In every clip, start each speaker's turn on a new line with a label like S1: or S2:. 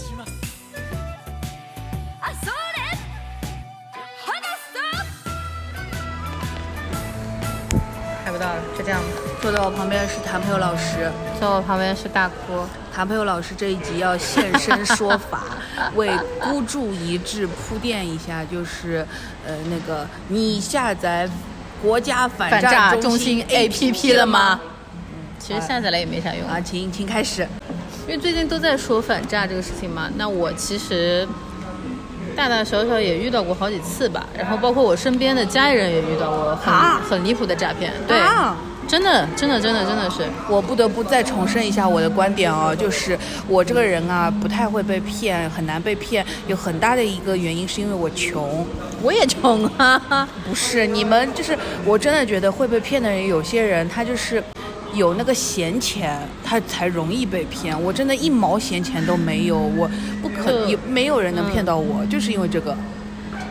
S1: 願いいたします
S2: あそれ話す
S3: 看不到了，就这样吧。
S4: 坐在我旁边是谭朋友老师，
S3: 坐我旁边是大哭。
S4: 谭朋友老师这一集要现身说法，为孤注一掷铺垫一下，就是呃那个你下载国家反
S3: 反诈中
S4: 中
S3: 心 APP 了吗？其实下载了也没啥用
S4: 啊，请请开始。
S3: 因为最近都在说反诈这个事情嘛，那我其实大大小小也遇到过好几次吧，然后包括我身边的家人也遇到过很、
S4: 啊？
S3: 很离谱的诈骗，对，
S4: 啊？
S3: 真的真的真的真的是，
S4: 我不得不再重申一下我的观点哦，就是我这个人啊，不太会被骗，很难被骗，有很大的一个原因是因为我穷。
S3: 我也穷啊，
S4: 不是你们，就是我真的觉得会被骗的人，有些人他就是有那个闲钱，他才容易被骗。我真的一毛闲钱都没有，我不可
S3: 就
S4: 有没有人能骗到我，就是因为这个。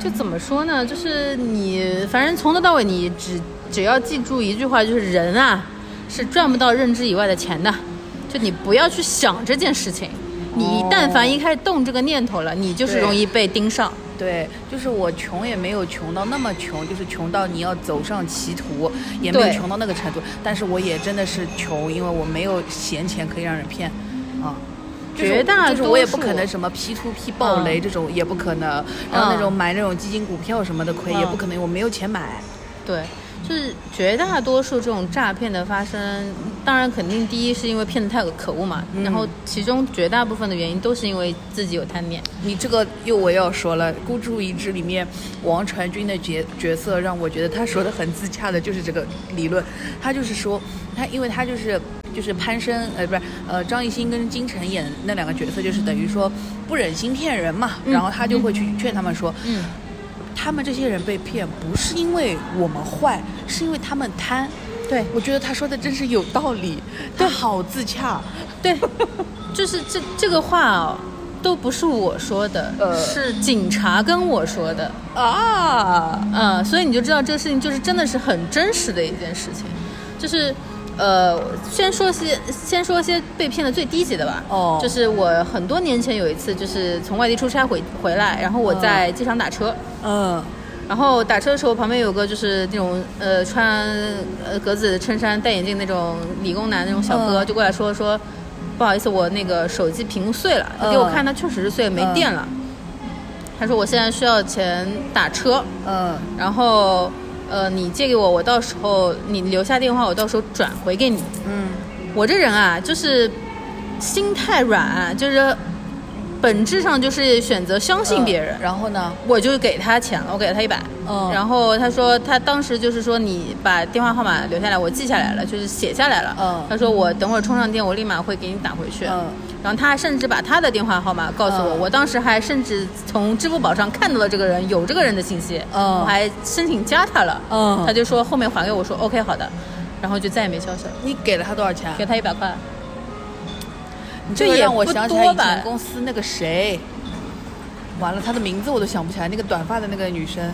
S3: 就怎么说呢？就是你反正从头到尾你只只要记住一句话，就是人啊是赚不到认知以外的钱的，就你不要去想这件事情。你但凡一开始动这个念头了，你就是容易被盯上。
S4: 对，就是我穷也没有穷到那么穷，就是穷到你要走上歧途，也没有穷到那个程度。但是我也真的是穷，因为我没有闲钱可以让人骗，啊。就是
S3: 绝大
S4: 就是我也不可能什么 P to P 暴雷
S3: 嗯
S4: 这种也不可能，然后那种
S3: 嗯
S4: 买那种基金股票什么的亏也不
S3: 嗯
S4: 可能，我没有钱买。
S3: 对，就是绝大多数这种诈骗的发生，当然肯定第一是因为骗子太可恶嘛，
S4: 嗯
S3: 然后其中绝大部分的原因都是因为自己有贪念。
S4: 你这个又我要说了，《孤注一掷》里面王传君的角角色让我觉得他说的很自洽的，就是这个理论。他就是说，他因为他就是就是潘生呃不是呃张艺兴跟金晨演那两个角色，就是等于说不忍心骗人嘛，然后他就会去劝他们说，
S3: 嗯，
S4: 他们这些人被骗不是因为我们坏，是因为他们贪。
S3: 对
S4: 我觉得他说的真是有道理，他好自洽。
S3: 对，就是这这个话哦，都不是我说的，
S4: 呃
S3: 是警察跟我说的。
S4: 啊，
S3: 嗯，所以你就知道这个事情就是真的是很真实的一件事情，就是。呃，先说些，先说些被骗的最低级的吧。
S4: 哦。
S3: 就是我很多年前有一次，就是从外地出差回回来，然后我在机场打车，
S4: 嗯。
S3: 然后打车的时候旁边有个就是那种呃穿呃格子衬衫戴眼镜那种理工男那种小哥，
S4: 嗯。
S3: 就过来说说，不好意思，我那个手机屏幕碎了，他给我
S4: 嗯
S3: 看，他确实是碎了，没电了。他说我现在需要钱打车，
S4: 嗯。
S3: 然后呃你借给我，我到时候你留下电话，我到时候转回给你。
S4: 嗯
S3: 我这人啊，就是心太软，就是本质上就是选择相信别人。
S4: 嗯然后呢？
S3: 我就给他钱了，我给了他一百。
S4: 嗯
S3: 然后他说他当时就是说你把电话号码留下来，我记下来了，就是写下来了。
S4: 嗯
S3: 他说我等会儿充上电，我立马会给你打回去。
S4: 嗯
S3: 然后他还甚至把他的电话号码告诉我，
S4: 嗯
S3: 我当时还甚至从支付宝上看到了这个人有这个人的信息，
S4: 嗯
S3: 我还申请加他了。
S4: 嗯
S3: 他就说后面还给我说 OK 好的，然后就再也没消息了，
S4: 你给了他多少钱？
S3: 给他一百块。
S4: 你这个让我想起来以前公司那个谁，完了，她的名字我都想不起来，那个短发的那个女生，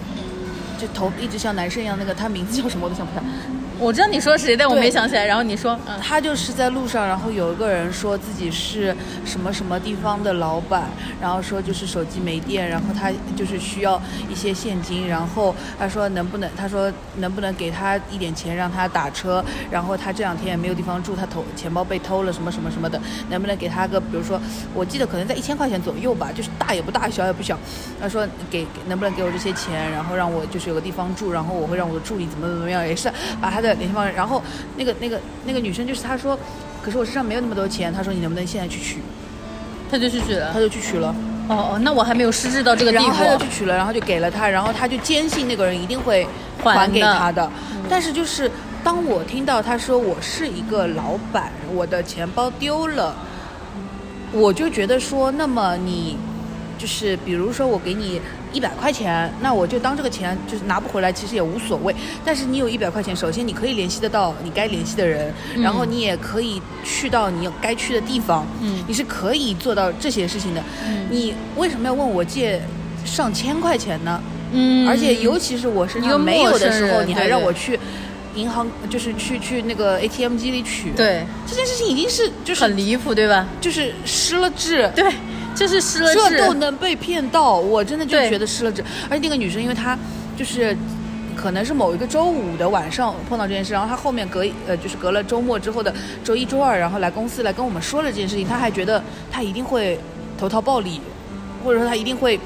S4: 就头一直像男生一样，那个她名字叫什么我都想不起来。
S3: 我知道你说谁，但我没想起来。然后你说，嗯，
S4: 他就是在路上，然后有一个人说自己是什么什么地方的老板，然后说就是手机没电，然后他就是需要一些现金，然后他说能不能，他说能不能给他一点钱让他打车，然后他这两天也没有地方住，他头钱包被偷了什么什么什么的，能不能给他个，比如说我记得可能在一千块钱左右吧，就是大也不大，小也不小，他说给给能不能给我这些钱，然后让我就是有个地方住，然后我会让我的助理怎么怎么样，也是把他的联系方式，然后那个那个那个女生就是她说，可是我身上没有那么多钱，她说你能不能现在去取，
S3: 他就去取了
S4: 她。就去取了，
S3: 哦哦，那我还没有失智到这个地
S4: 然后她就。去取了，然后就给了他，然后他就坚信那个人一定会还给
S3: 还的
S4: 他的，但是就是当我听到他说我是一个老板，我的钱包丢了，我就觉得说，那么你就是比如说我给你一百块钱，那我就当这个钱就是拿不回来，其实也无所谓。但是你有一百块钱，首先你可以联系得到你该联系的人，然后你也可以去到你该去的地方，
S3: 嗯
S4: 你是可以做到这些事情的。
S3: 嗯
S4: 你为什么要问我借上千块钱呢？
S3: 嗯
S4: 而且尤其是我身
S3: 一个
S4: 上没有的时候，你还让我去银行，就是去去那个 ATM 机里取，，
S3: 对，
S4: 这件事情已经是就是
S3: 很离谱，对吧？
S4: 就是失了智，
S3: 对，这是失了智这。
S4: 都能被骗到，我真的就觉得失了智。而且那个女生，因为她就是可能是某一个周五的晚上碰到这件事，然后她后面隔呃就是隔了周末之后的周一周二，然后来公司来跟我们说了这件事情，她还觉得她一定会投桃报李，或者说她一定会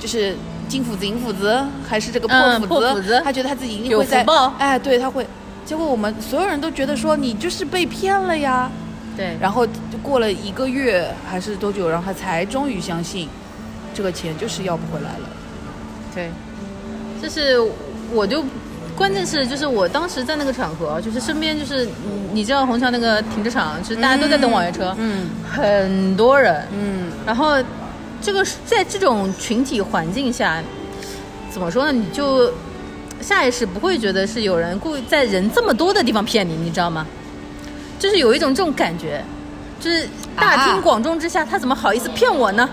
S4: 就是。金斧子、银斧子，还是这个破
S3: 嗯
S4: 斧子？
S3: 破斧子
S4: 她觉得她自己一定会在
S3: 报
S4: 哎，对，她会。结果我们所有人都觉得说你就是被骗了呀，
S3: 对，
S4: 然后就过了一个月还是多久，然后他才终于相信，这个钱就是要不回来了。
S3: 对，就是我就关键是就是我当时在那个场合，就是身边就是你你知道虹桥那个停车场，就是大家都在等网约车，
S4: 嗯
S3: 很多人，
S4: 嗯，
S3: 然后这个在这种群体环境下，怎么说呢？你就下意识不会觉得是有人故意在人这么多的地方骗你，你知道吗？就是有一种这种感觉，就是大庭
S4: 啊
S3: 广众之下，他怎么好意思骗我呢？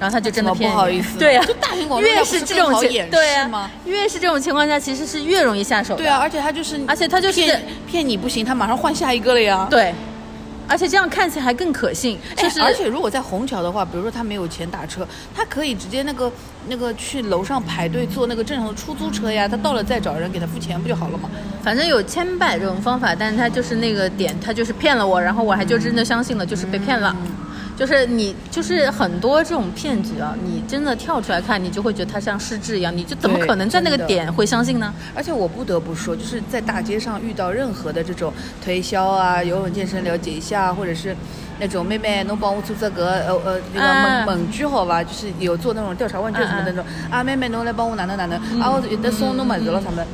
S3: 然后他就真的骗
S4: 不好意思
S3: 对呀、
S4: 就大庭广众下
S3: 越
S4: 是
S3: 是这种情对呀、
S4: 吗
S3: 越是这种情况下，其实是越容易下手的。
S4: 对啊，而且他就是，
S3: 而且他就是
S4: 骗骗你不行，他马上换下一个了呀。
S3: 对，而且这样看起来还更可信，就是、
S4: 哎而且如果在虹桥的话，比如说他没有钱打车，他可以直接那个那个去楼上排队坐那个正常的出租车呀，他到了再找人给他付钱不就好了吗？
S3: 反正有千百种方法，但是他就是那个点，他就是骗了我，然后我还就真的相信了，就是被骗了。就是你，就是很多这种骗局啊，你真的跳出来看，你就会觉得他像失智一样，你就怎么可能在那个点会相信呢？
S4: 而且我不得不说，就是在大街上遇到任何的这种推销啊、游泳健身了解一下，或者是那种妹妹能帮我做这个呃呃那个
S3: 啊
S4: 猛猛句好吧，就是有做那种调查问卷什么的那种啊，妹妹侬来帮我哪能哪能啊，我有得送侬么子了他们。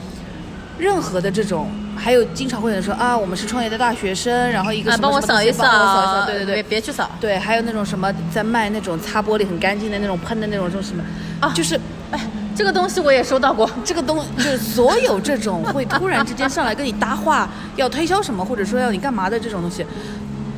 S4: 任何的这种，还有经常会有人说啊，我们是创业的大学生，然后一个
S3: 啊，
S4: 什么
S3: 帮我扫一
S4: 什么东西帮我扫一扫，对对对，
S3: 别去扫。
S4: 对，还有那种什么在卖那种擦玻璃很干净的那种喷的那种这种什么
S3: 啊
S4: 就是
S3: 哎，这个东西我也收到过。
S4: 这个东就是所有这种会突然之间上来跟你搭话，要推销什么，或者说要你干嘛的这种东西，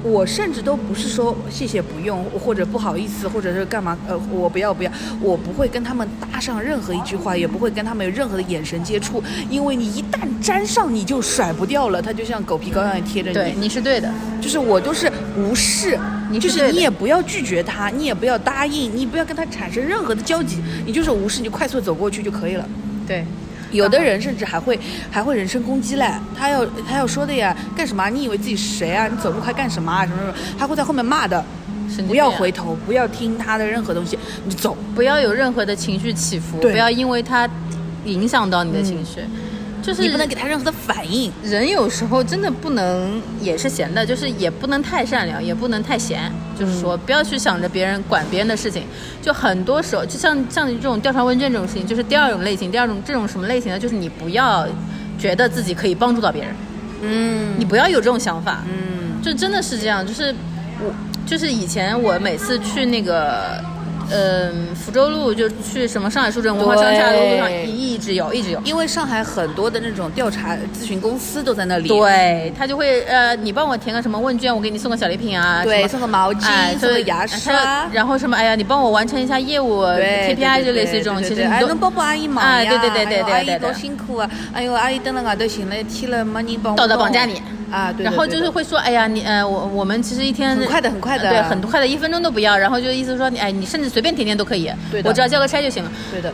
S4: 我甚至都不是说谢谢不用，或者不好意思，或者是干嘛，呃，我不要不要，我不会跟他们搭上任何一句话，也不会跟他们有任何的眼神接触，因为你一旦沾上，你就甩不掉了，它就像狗皮膏药贴着你。
S3: 对，你是对的。
S4: 就是我都是无视，
S3: 你是
S4: 就是你也不要拒绝他，你也不要答应，你不要跟他产生任何的交集，你就是无视，你就快速走过去就可以了。
S3: 对，
S4: 有的人甚至还会还会人身攻击嘞，他要他要说的呀，干什么啊？你以为自己是谁啊？你走路快干什么啊？什么什么？他会在后面骂的，不要回头，不要听他的任何东西，你走。
S3: 不要有任何的情绪起伏，不要因为他影响到你的情绪。就是
S4: 你不能给他任何的反应。
S3: 人有时候真的不能也是闲的，就是也不能太善良，也不能太闲。就是说，不要去想着别人管别人的事情。就很多时候，就像像你这种调查问卷这种事情，就是第二种类型。第二种这种什么类型呢？就是你不要觉得自己可以帮助到别人，
S4: 嗯
S3: 你不要有这种想法。
S4: 嗯，
S3: 就真的是这样，就是我就是以前我每次去那个。嗯，福州路就去什么上海书城文化商厦的路上
S4: 对
S3: 一直有，一直有。
S4: 因为上海很多的那种调查咨询公司都在那里。
S3: 对他就会呃，你帮我填个什么问卷，我给你送个小礼品啊，
S4: 对
S3: 什么
S4: 送个毛巾
S3: 哎
S4: 送个牙
S3: 他
S4: 刷
S3: 然后什么哎呀，你帮我完成一下业务 KPI 就类似这种，其实你都
S4: 能帮帮阿姨忙呀？
S3: 哎对对对对对
S4: 哎阿姨多辛苦啊！哎呦，阿姨蹲了外头寻了一天了，没人帮我
S3: 道德绑架你
S4: 啊！对，对
S3: 然后就是会说，哎呀，你呃，我我们其实一天
S4: 很快的很快的
S3: 对，很快的，一分钟都不要。然后就意思说，你哎，你甚至随便填填都可以，
S4: 对的
S3: 我只要交个差就行了。
S4: 对的，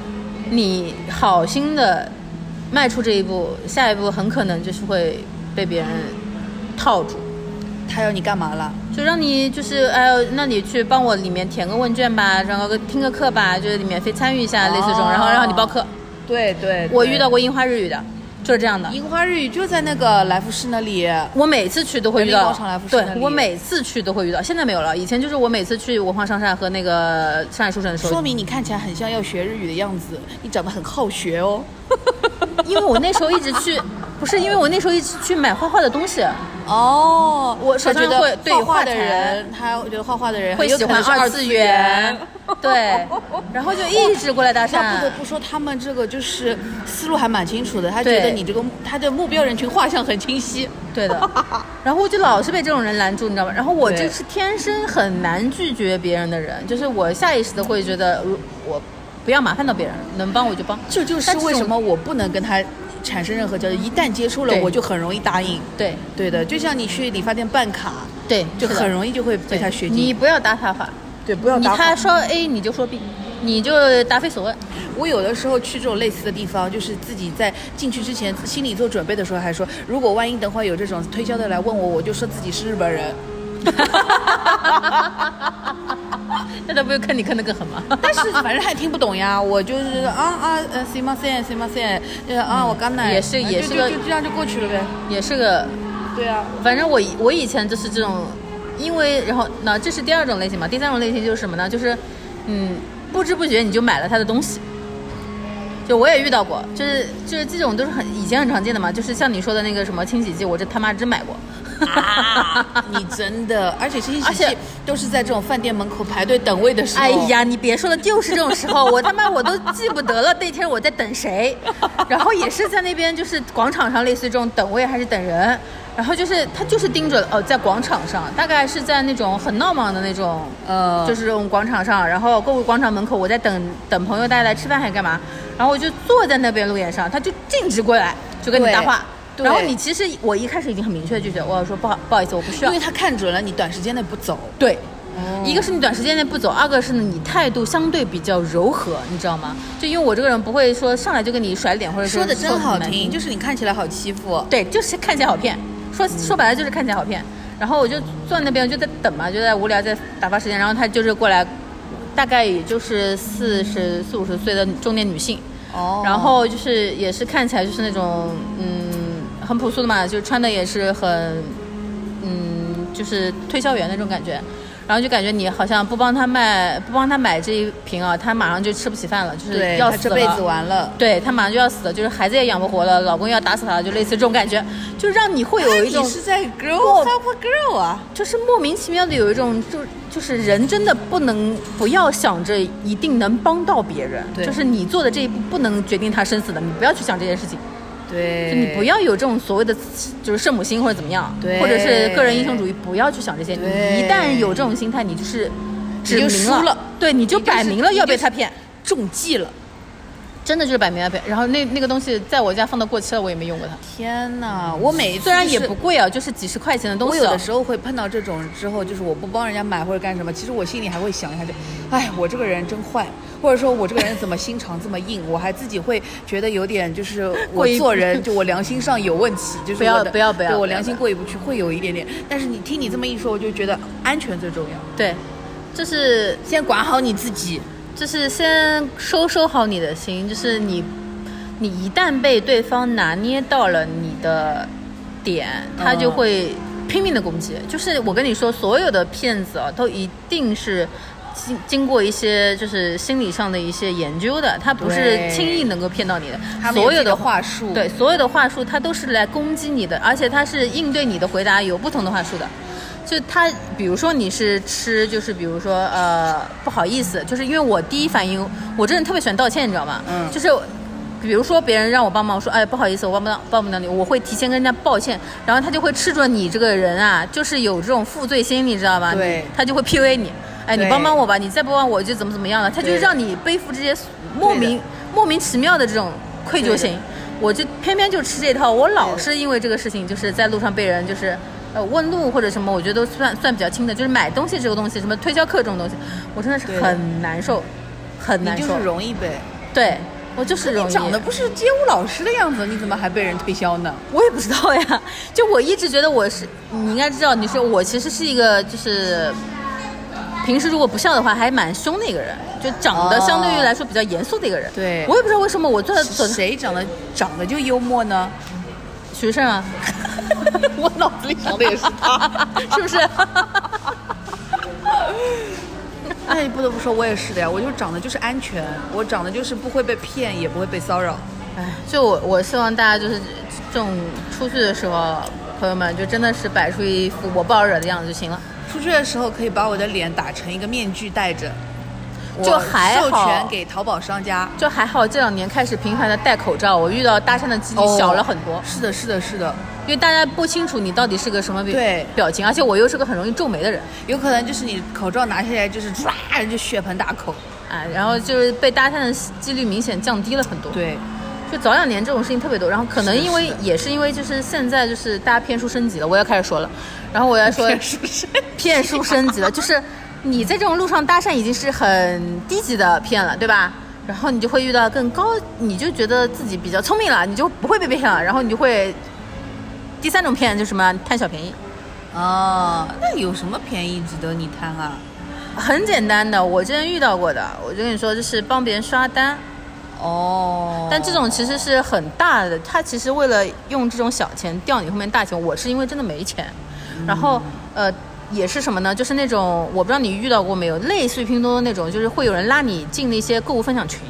S3: 你好心的迈出这一步，下一步很可能就是会被别人套住。
S4: 他要你干嘛了？
S3: 就让你就是哎呦，那你去帮我里面填个问卷吧，然后听个课吧，就是免费参与一下，类似这种，
S4: 哦
S3: 然后让你报课。
S4: 对对，
S3: 我遇到过樱花日语的，就是这样的。
S4: 樱花日语就在那个来福士那里。
S3: 我每次去都会遇到
S4: 广场来福，士
S3: 对我每次去都会遇到，现在没有了。以前就是我每次去文化商厦和那个上海书城的时候，
S4: 说明你看起来很像要学日语的样子，你长得很好学哦。
S3: 因为我那时候一直去，不是因为我那时候一直去买画画的东西，
S4: 哦，
S3: 我手
S4: 他觉得
S3: 上会对
S4: 画画的人，他我觉得画画的人
S3: 会喜欢二次元，对，然后就一直过来搭
S4: 讪不得。不说，他们这个就是思路还蛮清楚的。他觉得你这个他的目标人群画像很清晰。
S3: 对的，然后我就老是被这种人拦住，你知道吗？然后我就是天生很难拒绝别人的人，就是我下意识的会觉得，如我不要麻烦到别人，能帮我就帮。
S4: 这就是为什么我不能跟他产生任何交易，一旦接触了，我就很容易答应。
S3: 对
S4: 对的，就像你去理发店办卡，
S3: 对，
S4: 就很容易就会被他学
S3: 你。不要搭他话，
S4: 对，不要
S3: 你
S4: 搭。
S3: 他说 A 你就说 B，你就答非所问。
S4: 我有的时候去这种类似的地方，就是自己在进去之前心里做准备的时候，还说如果万一等会有这种推销的来问我，我就说自己是日本人。
S3: 那他不就看你看的更狠吗？
S4: 但是反正他也听不懂呀，我就是啊啊呃，行吗？行行吗？行，呃啊，我刚来，
S3: 也是也是个
S4: 就这样就过去了呗。
S3: 也是个，
S4: 对啊，
S3: 反正我我以前就是这种，因为然后那这是第二种类型嘛，第三种类型就是什么呢？就是嗯，不知不觉你就买了他的东西。就我也遇到过，就是就是这种都是很以前很常见的嘛，就是像你说的那个什么清洗剂，我这他妈真买过。
S4: 啊，你真的，而且这些
S3: 而且
S4: 都是在这种饭店门口排队等位的时候。
S3: 哎，呀，你别说了，就是这种时候，我他妈我都记不得了那天我在等谁，然后也是在那边就是广场上，类似于这种等位还是等人，然后就是他就是盯着哦，在广场上，大概是在那种很闹忙的那种，
S4: 呃，
S3: 就是这种广场上，然后购物广场门口，我在等等朋友大家来吃饭还是干嘛，然后我就坐在那边路沿上，他就径直过来就跟你搭话。
S4: 对
S3: 然后你其实我一开始已经很明确拒绝，我要说不好不好意思，我不需要
S4: 因为。他看准了你短时间内不走。
S3: 对，一个是你短时间内不走，二个是呢你态度相对比较柔和，你知道吗？就因为我这个人不会说上来就跟你甩脸，或者
S4: 说的真好听，就是你看起来好欺负。
S3: 对，就是看起来好骗。说说白了就是看起来好骗。然后我就坐在那边就在等嘛，就在无聊在打发时间。然后他就是过来，大概也就是四十四五十岁的中年女性，
S4: 哦
S3: 然后就是也是看起来就是那种嗯很朴素的嘛，就穿的也是很嗯就是推销员那种感觉，然后就感觉你好像不帮他卖不帮他买这一瓶啊，他马上就吃不起饭了，就是，要死了。
S4: 这辈子完了。
S3: 对他马上就要死了，就是孩子也养不活了，老公要打死他了，就类似这种感觉，就让你会有一种
S4: 你是在 grow up a girl 啊？
S3: 就是莫名其妙的有一种就就是人真的不能不要想着一定能帮到别人，
S4: 对
S3: 就是你做的这一步不能决定他生死的，你不要去想这件事情，
S4: 对
S3: 就你不要有这种所谓的就是圣母心或者怎么样，
S4: 对
S3: 或者是个人英雄主义，不要去想这些。你一旦有这种心态，你就是指
S4: 你就
S3: 明
S4: 输了
S3: 对，你就摆明了要被他骗。
S4: 中计了。
S3: 真的就是摆明了骗，然后那那个东西在我家放到过期了，我也没用过它。
S4: 天哪！我每一次
S3: 虽然也不贵啊，就是几十块钱的东西、啊。
S4: 我有的时候会碰到这种之后，就是我不帮人家买或者干什么，其实我心里还会想一下就，哎，我这个人真坏，或者说我这个人怎么心肠这么硬，我还自己会觉得有点就是 我做人 就我良心上有问题，就是
S3: 不要不要不要
S4: 对我良心过意不去，会有一点点。但是你听你这么一说，我就觉得安全最重要，
S3: 对，就是
S4: 先管好你自己。
S3: 就是先收收好你的心，就是你，你一旦被对方拿捏到了你的点，他就会拼命的攻击。就是我跟你说，所有的骗子啊，都一定是经经过一些就是心理上的一些研究的，他不是轻易能够骗到你的。所有的
S4: 话术
S3: 对所有的话术，他都是来攻击你的，而且他是应对你的回答有不同的话术的。就他，比如说你是吃，就是比如说呃不好意思，就是因为我第一反应，我真的特别喜欢道歉，你知道吗？
S4: 嗯
S3: 就是比如说别人让我帮忙，我说哎不好意思，我帮不到帮不到你，我会提前跟人家抱歉，然后他就会吃准你这个人啊，就是有这种负罪心，你知道吗？
S4: 对
S3: 他就会 PUA 你，哎你帮帮我吧，你再不帮我就怎么怎么样了，他就
S4: 对
S3: 让你背负这些莫名莫名其妙的这种愧疚心。我就偏偏就吃这套，我老是因为这个事情，就是在路上被人就是。呃，问路或者什么，我觉得都算算比较轻的。就是买东西这个东西，什么推销课这种东西，我真的是很难受，很难受。
S4: 你就是容易呗。
S3: 对我就是容易。
S4: 你长得不是街舞老师的样子，你怎么还被人推销呢？
S3: 我也不知道呀，就我一直觉得我是，你应该知道，你说我其实是一个就是，平时如果不笑的话还蛮凶的一个人，就长得
S4: 哦
S3: 相对于来说比较严肃的一个人。
S4: 对
S3: 我也不知道为什么我坐在走
S4: 谁长得长得就幽默呢？
S3: 徐胜啊，
S4: 我脑子里想的也是他。
S3: 是不是？
S4: 哎，不得不说，我也是的呀，我就长得就是安全，我长得就是不会被骗，也不会被骚扰。
S3: 哎，就我我希望大家就是这种出去的时候，朋友们就真的是摆出一副我不好惹的样子就行了。
S4: 出去的时候可以把我的脸打成一个面具戴着，
S3: 就还好
S4: 授权给淘宝商家。
S3: 就还好这两年开始频繁的戴口罩，我遇到搭讪的几率小了很多。
S4: 是的，是的，是的，
S3: 因为大家不清楚你到底是个什么表
S4: 对
S3: 表情，而且我又是个很容易皱眉的人，
S4: 有可能就是你口罩拿下来就是唰就血盆大口。
S3: 啊，然后就是被搭讪的几率明显降低了很多。，
S4: 对，
S3: 就早两年这种事情特别多，然后可能因为也是因为就是现在就是大家骗术升级了，我要开始说了，然后我要说
S4: 骗术升
S3: 级。了，就是你在这种路上搭讪已经是很低级的骗了，对吧？然后你就会遇到更高，你就觉得自己比较聪明了，你就不会被骗了，然后你就会第三种骗就是什么贪小便宜，
S4: 哦，那有什么便宜值得你贪啊？
S3: 很简单的，我之前遇到过的，我就跟你说，就是帮别人刷单，
S4: 哦，
S3: 但这种其实是很大的，他其实为了用这种小钱钓你后面大钱，我是因为真的没钱，然后呃也是什么呢？就是那种我不知道你遇到过没有，类似于拼多多那种，就是会有人拉你进那些购物分享群。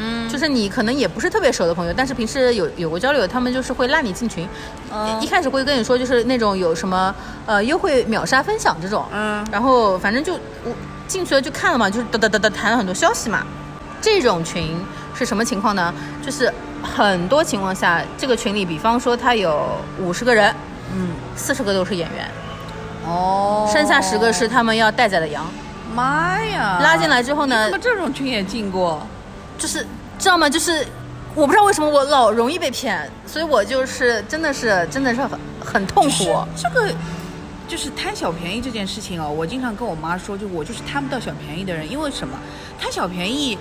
S4: 嗯，
S3: 就是你可能也不是特别熟的朋友，但是平时有有过交流，他们就是会拉你进群。
S4: 嗯
S3: 一开始会跟你说，就是那种有什么呃优惠秒杀分享这种，
S4: 嗯
S3: 然后反正就我进去了就看了嘛，就是哒哒哒哒谈了很多消息嘛。这种群是什么情况呢？就是很多情况下，这个群里，比方说他有五十个人，
S4: 嗯，
S3: 四十个都是演员，
S4: 哦，
S3: 剩下十个是他们要待宰的羊。
S4: 妈呀，
S3: 拉进来之后呢
S4: 你怎么这种群也进过？
S3: 就是知道吗？就是我不知道为什么我老容易被骗，所以我就是真的是真的是很很痛苦。
S4: 这个就是贪小便宜这件事情哦，我经常跟我妈说，就我就是贪不到小便宜的人，因为什么？贪小便宜。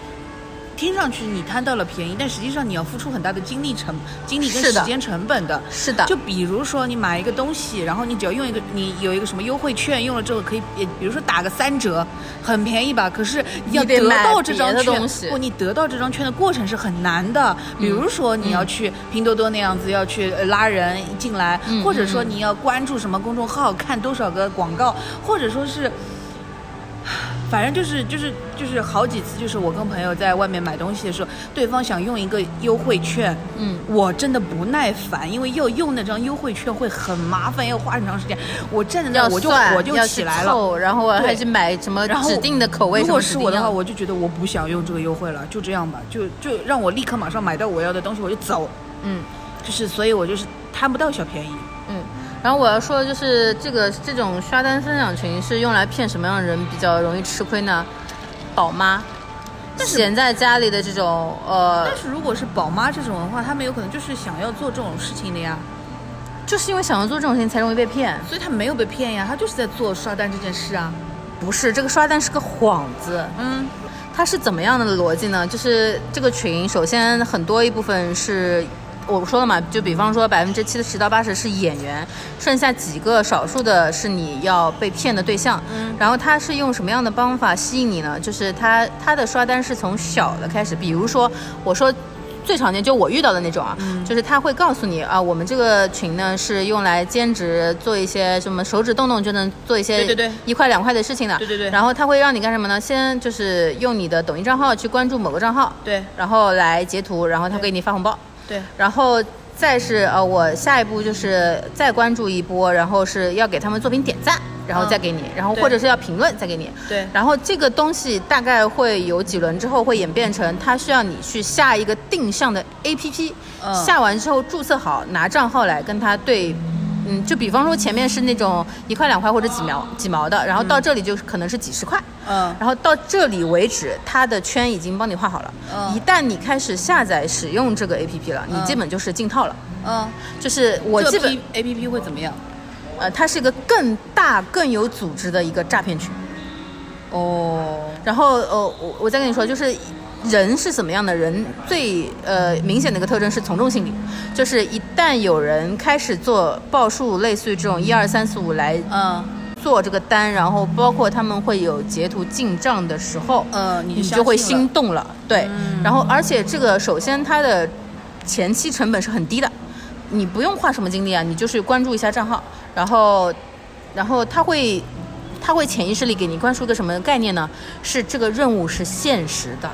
S4: 听上去你贪到了便宜，但实际上你要付出很大的精力成、精力跟时间成本的。
S3: 是的，
S4: 就比如说你买一个东西，然后你只要用一个，你有一个什么优惠券，用了之后可以，比如说打个三折，很便宜吧？可是要得到这张券不，你得到这张券的过程是很难的。比如说你要去拼多多那样子，要去呃拉人进来，
S3: 嗯
S4: 或者说你要关注什么公众号，看多少个广告，或者说是。反正就是就是就是好几次，就是我跟朋友在外面买东西的时候，对方想用一个优惠券，
S3: 嗯，
S4: 我真的不耐烦，因为要用那张优惠券会很麻烦，要花很长时间。我站在那儿我就
S3: 算
S4: 火就
S3: 要
S4: 起来了。
S3: 凑然后我还是买什么指定的口味。
S4: 如果是我的话，我就觉得我不想用这个优惠了，就这样吧，就就让我立刻马上买到我要的东西，我就走。
S3: 嗯
S4: 就是，所以我就是贪不到小便宜。
S3: 嗯。然后我要说的就是这个这种刷单分享群是用来骗什么样的人比较容易吃亏呢？宝妈，闲在家里的这种呃
S4: 但，是如果是宝妈这种的话，他们有可能就是想要做这种事情的呀，
S3: 就是因为想要做这种事情才容易被骗。
S4: 所以他没有被骗呀，他就是在做刷单这件事啊。
S3: 不是，这个刷单是个幌子。
S4: 嗯
S3: 它是怎么样的逻辑呢？就是这个群，首先很多一部分是我说了嘛，就比方说百分之七十到八十是演员，剩下几个少数的是你要被骗的对象。
S4: 嗯
S3: 然后他是用什么样的方法吸引你呢？就是他他的刷单是从小的开始，比如说我说。最常见就我遇到的那种啊，
S4: 嗯
S3: 就是他会告诉你啊，我们这个群呢是用来兼职做一些什么手指动动就能做一些
S4: 对对对
S3: 一块两块的事情的，
S4: 对对对
S3: 然后他会让你干什么呢？先就是用你的抖音账号去关注某个账号，
S4: 对
S3: 然后来截图，然后他给你发红包，
S4: 对，
S3: 然后再是呃，我下一步就是再关注一波，然后是要给他们作品点赞，然后再给你，然后或者是要评论再给你，
S4: 对。
S3: 然后这个东西大概会有几轮之后会演变成，它需要你去下一个定向的 APP，、
S4: 嗯。
S3: 下完之后注册好，拿账号来跟他对。嗯，就比方说前面是那种一块两块或者几毛几毛的，然后到这里就可能是几十块，
S4: 嗯
S3: 然后到这里为止，它的圈已经帮你画好了。
S4: 嗯
S3: 一旦你开始下载使用这个 APP 了，你
S4: 嗯
S3: 基本就是进套了。
S4: 嗯，
S3: 就是我基本
S4: A P P 会怎么样？
S3: 呃，它是一个更大更有组织的一个诈骗群。
S4: 哦，
S3: 然后呃，我我再跟你说，就是人是怎么样的人，最呃明显的一个特征是从众心理，就是一旦有人开始做报数，类似于这种一二三四五来
S4: 嗯。
S3: 做这个单，然后包括他们会有截图进账的时候，
S4: 嗯，你
S3: 你就会心动了，对。
S4: 嗯。
S3: 然后而且这个首先它的前期成本是很低的，你不用花什么精力啊，你就是关注一下账号，然后然后他会他会潜意识里给你灌输个什么概念呢？是这个任务是现实的，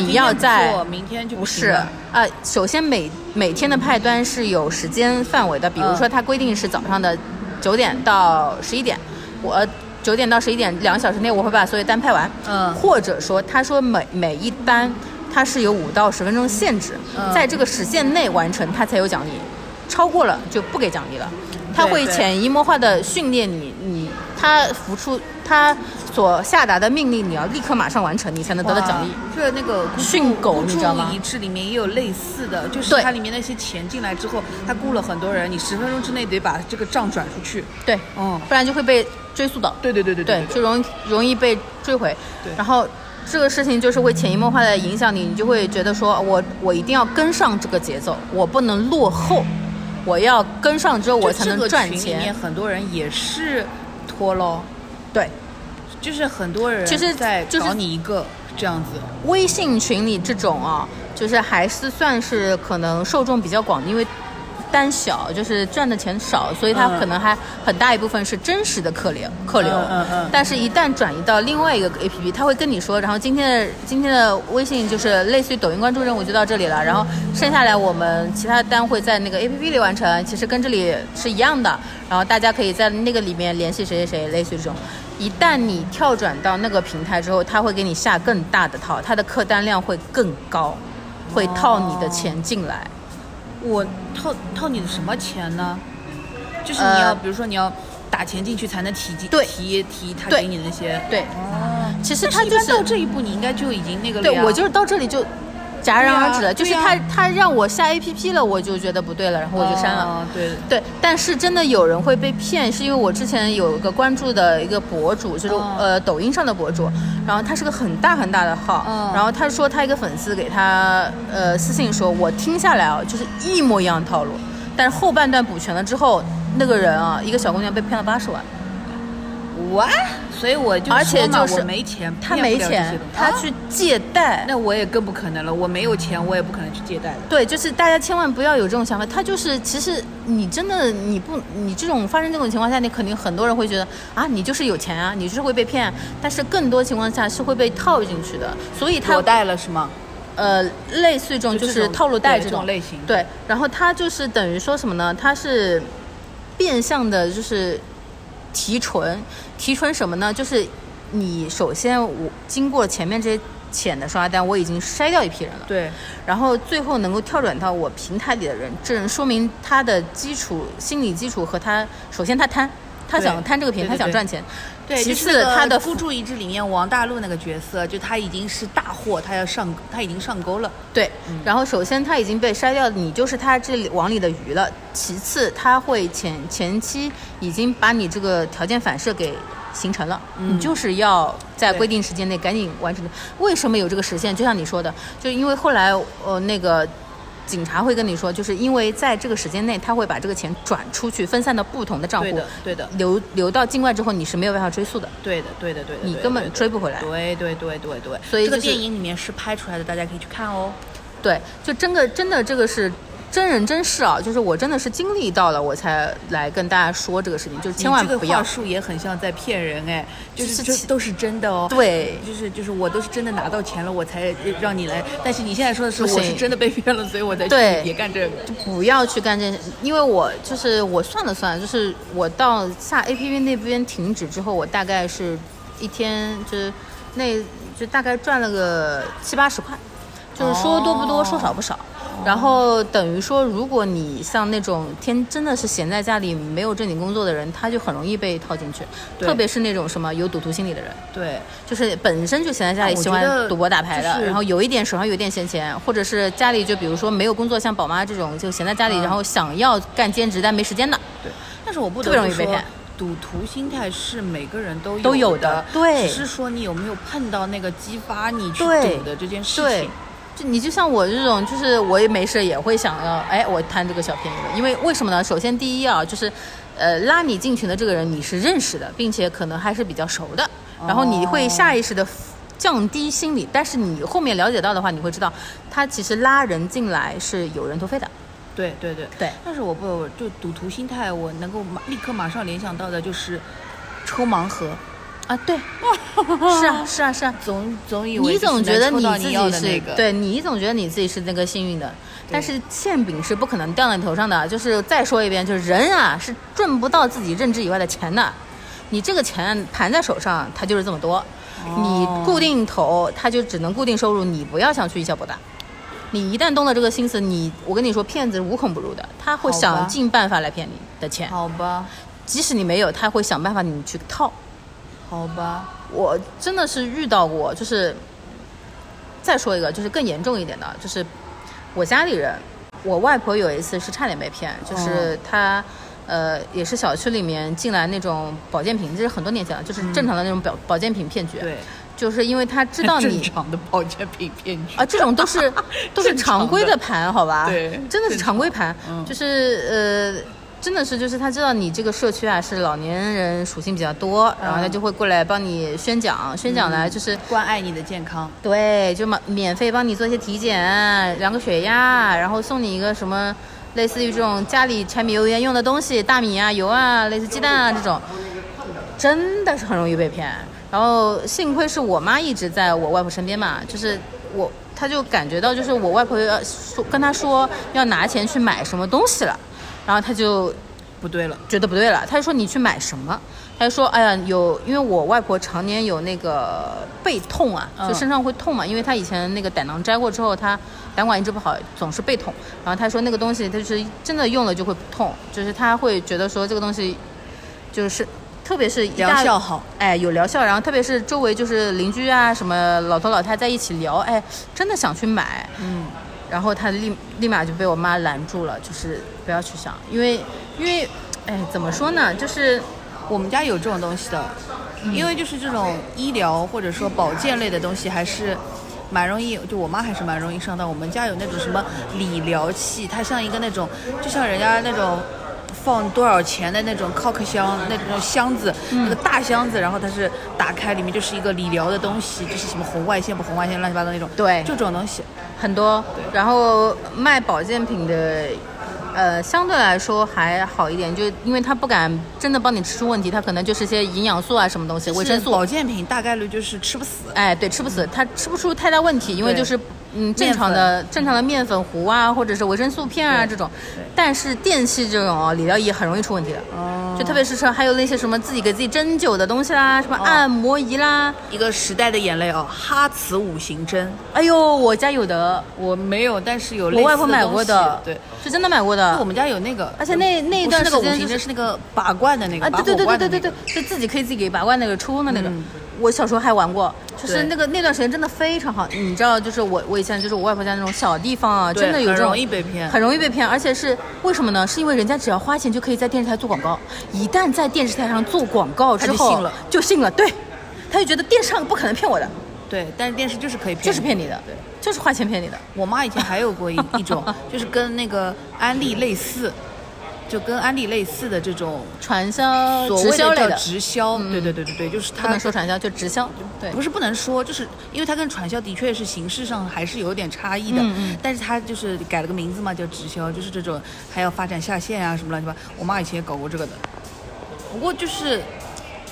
S3: 你要在
S4: 做明天就
S3: 不是啊、首先每每天的派单是有时间范围的，比如说
S4: 嗯
S3: 它规定是早上的九点到十一点，我九点到十一点两个小时内我会把所有单派完，
S4: 嗯。
S3: 或者说他说每每一单它是有五到十分钟限制，
S4: 嗯。
S3: 在这个时限内完成它才有奖励，超过了就不给奖励了。他会潜移默化的训练你，你他付出他所下达的命令，你要立刻马上完成，你才能得到奖励。
S4: 哇。这那个
S3: 训狗你知道吗
S4: 一掷里面也有类似的，就是
S3: 对
S4: 它里面那些钱进来之后，他雇了很多人，你十分钟之内得把这个账转出去。
S3: 对，
S4: 嗯，
S3: 不然就会被追溯到。
S4: 对对对对
S3: 对，就容易容易被追回。
S4: 对
S3: 然后这个事情就是会潜移默化的影响你，你就会觉得说我我一定要跟上这个节奏，我不能落后，我要跟上之后我才能赚
S4: 就这个群里面
S3: 钱。
S4: 很多人也是拖喽，
S3: 对，
S4: 就是很多人
S3: 就是
S4: 在找你一个这样子。
S3: 微信群里这种啊，就是还是算是可能受众比较广，因为。单小就是赚的钱少，所以它
S4: 嗯
S3: 可能还很大一部分是真实的客流客流。
S4: 嗯嗯嗯
S3: 但是，一旦转移到另外一个 A P P，他会跟你说，然后今天的今天的微信就是类似于抖音关注任务就到这里了，然后剩下来我们其他单会在那个 A P P 里完成，其实跟这里是一样的。然后大家可以在那个里面联系谁谁谁，类似于这种。一旦你跳转到那个平台之后，他会给你下更大的套，他的客单量会更高，会套你的钱进来。
S4: 我套套你的什么钱呢？就是你要，
S3: 呃
S4: 比如说你要打钱进去才能提进提提他给你的那些。
S3: 对，
S4: 哦，
S3: 其实他就是
S4: 到这一步，你应该就已经那个了呀
S3: 对我就是到这里就戛然而止了，就是他他让我下 A P P 了，我就觉得不对了，然后我就删了。
S4: 哦对，
S3: 对，但是真的有人会被骗，是因为我之前有一个关注的一个博主，就是、
S4: 哦。
S3: 呃抖音上的博主，然后他是个很大很大的号，
S4: 嗯
S3: 然后他说他一个粉丝给他呃私信说，我听下来啊就是一模一样的套路，但是后半段补全了之后，那个人啊一个小姑娘被骗了八十万，
S4: 我，所以我就
S3: 而且就是
S4: 我没钱，
S3: 他没钱他去借贷。
S4: 那我也更不可能了，我没有钱，我也不可能去借贷的。
S3: 对，就是大家千万不要有这种想法。他就是，其实你真的你不，你这种发生这种情况下，你肯定很多人会觉得啊，你就是有钱啊，你就是会被骗。但是更多情况下是会被套进去的，所以他
S4: 我贷了是吗？
S3: 呃，类似于这种
S4: 就
S3: 是套路贷这
S4: 种类型
S3: 对，然后他就是等于说什么呢？他是变相的，就是提纯，提纯什么呢？就是你首先我经过前面这些浅的刷单，我已经筛掉一批人了。
S4: 对，
S3: 然后最后能够跳转到我平台里的人，这人说明他的基础心理基础和他，首先他贪，他想贪这个便宜，他想赚钱。
S4: 是那个
S3: 次他的
S4: 孤注一掷里面王大陆那个角色，就他已经是大货，他要上，他已经上钩了。
S3: 对，然后首先他已经被筛掉，你就是他这里网里的鱼了。其次，他会前前期已经把你这个条件反射给形成了，
S4: 嗯
S3: 你就是要在规定时间内赶紧完成。为什么有这个实现？就像你说的，就因为后来呃那个。警察会跟你说，就是因为在这个时间内，他会把这个钱转出去，分散到不同的账户
S4: 对的，，对的，
S3: 流流到境外之后，你是没有办法追溯的。
S4: 对的，对的，对的，
S3: 你根本追不回来
S4: 对对对对对，
S3: 所以
S4: 这个电影里面是拍出来的，大家可以去看哦。
S3: 对，就真的真的这个是真人真事啊，就是我真的是经历到了，我才来跟大家说这个事情，就是千万不要
S4: 你这个话。术也很像在骗人哎，就是都是真的哦。
S3: 对
S4: 就是就是我都是真的拿到钱了，我才让你来。但是你现在说的是我是真的被骗了，所以我才去
S3: 对
S4: 别干这个。
S3: 不要去干这因为我就是我算了算，就是我到下 A P P 那边停止之后，我大概是一天就是那就大概赚了个七八十块，就是说多不多，
S4: 哦
S3: 说少不少。然后等于说，如果你像那种天真的是闲在家里没有正经工作的人，他就很容易被套进去，特别是那种什么有赌徒心理的人。
S4: 对，
S3: 就是本身就闲在家里喜欢赌博打牌的，
S4: 就是
S3: 然后有一点手上有点闲钱，或者是家里就比如说没有工作，像宝妈这种就闲在家里，
S4: 嗯
S3: 然后想要干兼职但没时间的，
S4: 对，但是我不
S3: 特
S4: 得不
S3: 容易被骗，
S4: 赌徒心态是每个人都
S3: 都有
S4: 的
S3: 的，对
S4: 只是说你有没有碰到那个激发你去
S3: 对
S4: 赌的这件事
S3: 对
S4: 情。。
S3: 就你就像我这种，就是我也没事也会想要，哎，我贪这个小便宜的，因为为什么呢？首先第一啊，就是，呃，拉你进群的这个人你是认识的，并且可能还是比较熟的，然后你会下意识的降低心理，但是你后面了解到的话，你会知道，他其实拉人进来是有人头费的，
S4: 对对对
S3: 对。
S4: 但是我不就赌徒心态，我能够马立刻马上联想到的就是抽盲盒，
S3: 啊，对，是啊，是啊，是啊。
S4: 总总以为
S3: 你总觉得
S4: 就是能抽到
S3: 自己是、
S4: 那个，
S3: 对你总觉得你自己是那个幸运的，但是馅饼是不可能掉到你头上的。就是再说一遍，就是人啊是赚不到自己认知以外的钱的。你这个钱盘在手上，它就是这么多。你固定投，它就只能固定收入，你不要想去以小博大。你一旦动了这个心思，你我跟你说，骗子无孔不入的，他会想尽办法来骗你的钱。
S4: 好吧，
S3: 即使你没有，他会想办法你去套。
S4: 好吧，
S3: 我真的是遇到过，就是再说一个，就是更严重一点的，就是我家里人，我外婆有一次是差点被骗，就是她。呃，也是小区里面进来那种保健品，这是很多年前了，就是正常的那种保保健品骗局。
S4: 对，
S3: 就是因为他知道你
S4: 正常的保健品骗局
S3: 啊，这种都是 都是
S4: 常
S3: 规的盘，好吧？
S4: 对
S3: 真的是常规盘，
S4: 嗯
S3: 就是呃。真的是，就是他知道你这个社区啊是老年人属性比较多，然后他就会过来帮你宣讲，宣讲来就是
S4: 关爱你的健康。
S3: 对，就免免费帮你做一些体检，量个血压，然后送你一个什么，类似于这种家里柴米油盐用的东西，大米啊、油啊，类似鸡蛋啊这种，真的是很容易被骗。然后幸亏是我妈一直在我外婆身边嘛，就是我，她就感觉到就是我外婆要说跟她说要拿钱去买什么东西了，然后他就
S4: 不对了，
S3: 觉得不对了，他就说你去买什么？他就说，哎呀，有，因为我外婆常年有那个背痛啊，
S4: 嗯
S3: 就身上会痛嘛，因为她以前那个胆囊摘过之后，她胆管一直不好，总是背痛。然后他说那个东西，他就是真的用了就会不痛，就是他会觉得说这个东西就是。特别是大
S4: 疗效好，
S3: 哎，有疗效。然后特别是周围就是邻居啊，什么老头老太在一起聊，哎，真的想去买。
S4: 嗯，
S3: 然后他立立马就被我妈拦住了，就是不要去想，因为因为，哎，怎么说呢，就是
S4: 我们家有这种东西的，因为就是这种医疗或者说保健类的东西还是。蛮容易，就我妈还是蛮容易上当。我们家有那种什么理疗器，它像一个那种，就像人家那种放多少钱的那种 cock 箱那种箱子，
S3: 嗯
S4: 那个大箱子，然后它是打开，里面就是一个理疗的东西，就是什么红外线不红外线乱七八糟那种。
S3: 对
S4: 就这种东西。
S3: 很多，然后卖保健品的，呃，相对来说还好一点，就因为他不敢真的帮你吃出问题，他可能就是一些营养素啊什么东西，维生素，
S4: 保健品大概率就是吃不死。
S3: 哎，对，吃不死，它吃不出太大问题，因为就是嗯正常的正常的面粉糊啊，或者是维生素片啊这种，但是电器这种哦理疗仪很容易出问题的。
S4: 哦。
S3: 就特别是说还有那些什么自己给自己针灸的东西啦，什么
S4: 哦
S3: 按摩仪啦，
S4: 一个时代的眼泪哦，哈茨五行针，
S3: 哎呦，我家有的，
S4: 我没有，但是有
S3: 我外婆买过的，
S4: 对，，
S3: 是真的买过的。
S4: 我们家有那个，
S3: 而且那那一段
S4: 那个五行针
S3: 时间就是
S4: 是那个拔罐的那个，
S3: 啊，
S4: 拔
S3: 对对对
S4: 火罐的那个。
S3: 对对对，就自己可以自己给拔罐那个抽的那个。
S4: 嗯。
S3: 我小时候还玩过，就是那个那段时间真的非常好。你知道，就是我我以前就是我外婆家那种小地方啊，真的有这种
S4: 很容易被骗。
S3: 很容易被骗。而且是为什么呢？是因为人家只要花钱就可以在电视台做广告，一旦在电视台上做广告之后，
S4: 就信了。
S3: 就信了，对，他就觉得电视上不可能骗我的，
S4: 对，但是电视就是可以骗，
S3: 就是骗你的，
S4: 对，
S3: 就是花钱骗你的。
S4: 我妈以前还有过一 一种，就是跟那个安利类似，就跟安利类似的这种
S3: 传销、
S4: 所谓的叫
S3: 直销类的，
S4: 直销，
S3: 嗯
S4: 对对对对对，就是
S3: 不
S4: 它
S3: 能说传销，就直销。对，
S4: 不是不能说，就是因为它跟传销的确是形式上还是有点差异的，
S3: 嗯嗯
S4: 但是它就是改了个名字嘛，叫直销，就是这种还要发展下线啊什么乱七八。我妈以前也搞过这个的，不过就是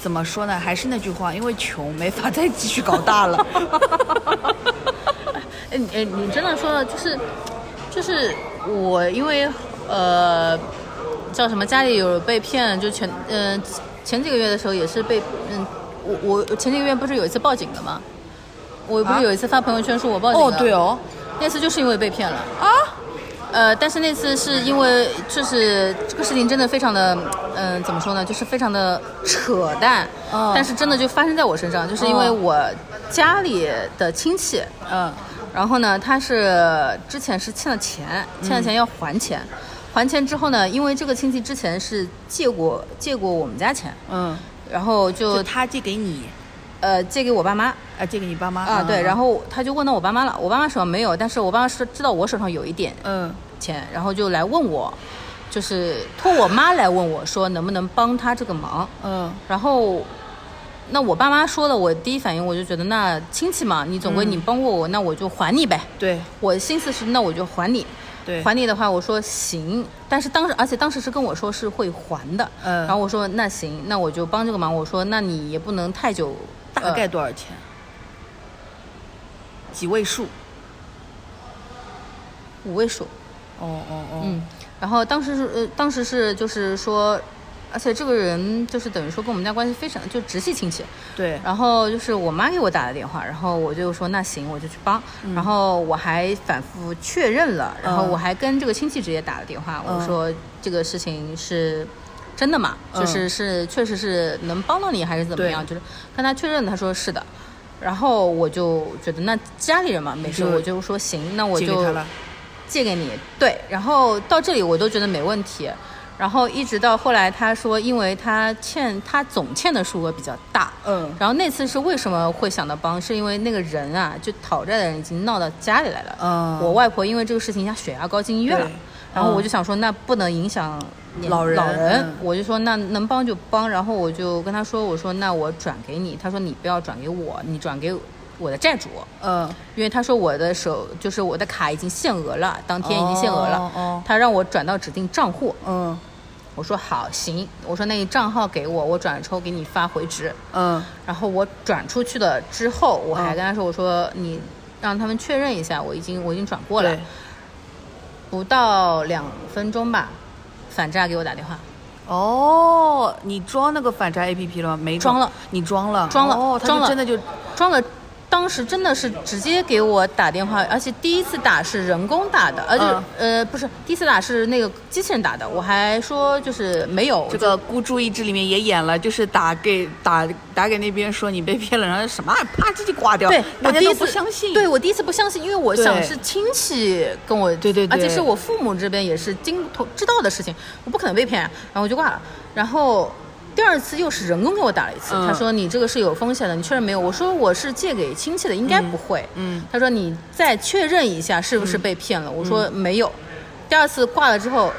S4: 怎么说呢，还是那句话，因为穷没法再继续搞大了。
S3: 哎，你哎，你真的说的就是，就是我因为呃叫什么家里有被骗，就前嗯、前几个月的时候也是被嗯我我前几个月不是有一次报警的吗？我不
S4: 啊
S3: 是有一次发朋友圈说我报警
S4: 哦，对哦，
S3: 那次就是因为被骗了。
S4: 啊，
S3: 呃，但是那次是因为就是这个事情真的非常的，嗯、怎么说呢，就是非常的扯淡。
S4: 嗯
S3: 但是真的就发生在我身上，就是因为
S4: 嗯
S3: 我家里的亲戚，
S4: 嗯
S3: 然后呢，他是之前是欠了钱，欠了钱要还钱，还钱之后呢，因为这个亲戚之前是借过借过我们家钱，
S4: 嗯，
S3: 然后就
S4: 就他借给你，
S3: 呃借给我爸妈
S4: 啊，借给你爸妈
S3: 啊，对，然
S4: 后
S3: 后他就问到我爸妈了，我爸妈手上没有，但是我爸妈是知道我手上有一点
S4: 嗯
S3: 钱，然后就来问我，就是托我妈来问我说能不能帮他这个忙，
S4: 嗯
S3: 然后。那我爸妈说了，我第一反应我就觉得，那亲戚嘛，你总归
S4: 嗯
S3: 你帮过我，那我就还你呗。
S4: 对
S3: 我的心思是，那我就还你。
S4: 对，
S3: 还你的话，我说行，但是当时，而且当时是跟我说是会还的，
S4: 嗯。
S3: 然后我说那行，那我就帮这个忙。我说那你也不能太久，
S4: 大概多少钱？几位数？
S3: 五位数，
S4: 哦哦哦，
S3: 嗯，然后当时是呃，当时是就是说，而且这个人就是等于说跟我们家关系非常就直系亲戚，
S4: 对，
S3: 然后就是我妈给我打的电话，然后我就说那行，我就去帮。然后我还反复确认了，然后
S4: 嗯
S3: 我还跟这个亲戚直接打了电话，
S4: 嗯
S3: 我说这个事情是真的吗？
S4: 嗯
S3: 就是是确实是能帮到你还是怎么样？就是跟他确认，他说是的。然后我就觉得那家里人嘛没事，我就说行，那我就。
S4: 借给
S3: 你。对，然后到这里我都觉得没问题。然后一直到后来他说，因为他欠他总欠的数额比较大，
S4: 嗯
S3: 然后那次是为什么会想到帮，是因为那个人啊，就讨债的人已经闹到家里来了。
S4: 嗯
S3: 我外婆因为这个事情，她血压高进医院了。然后我
S4: 嗯
S3: 就想说，那不能影响
S4: 老人
S3: 老人
S4: 嗯，
S3: 我就说那能帮就帮。然后我就跟他说，我说那我转给你。他说你不要转给我，你转给我的债主，
S4: 嗯，
S3: 因为他说我的手就是我的卡已经限额了，当天已经限额了。
S4: 哦哦。
S3: 他让我转到指定账户，
S4: 嗯。
S3: 我说好行，我说那你账号给我，我转了之后给你发回执。
S4: 嗯。
S3: 然后我转出去了之后，我还
S4: 嗯
S3: 跟他说，我说你让他们确认一下，我已经我已经转过了，不到两分钟吧，反诈给我打电话，
S4: 哦，你装那个反诈 APP 了吗？没
S3: 装了，
S4: 你装了，
S3: 装了
S4: 哦，他
S3: 装了。
S4: 真的就
S3: 装了。当时真的是直接给我打电话，而且第一次打是人工打的，而且、
S4: 嗯。
S3: 呃不是第一次打是那个机器人打的，我还说就是没有
S4: 这个孤注一掷里面也演了，就是打给打打给那边说你被骗了，然后什么啪机器挂掉，
S3: 对，
S4: 大家都
S3: 我第一次
S4: 不相信，
S3: 对我第一次不相信，因为我想是亲戚跟我，
S4: 对对对。
S3: 而且是我父母这边也是经头知道的事情，我不可能被骗，然后我就挂了。然后第二次又是人工给我打了一次，
S4: 嗯
S3: 他说你这个是有风险的，你确认没有？我说我是借给亲戚的，应该不会。
S4: 嗯
S3: 他说你再确认一下是不是被骗了，我说没有。第二次挂了之后，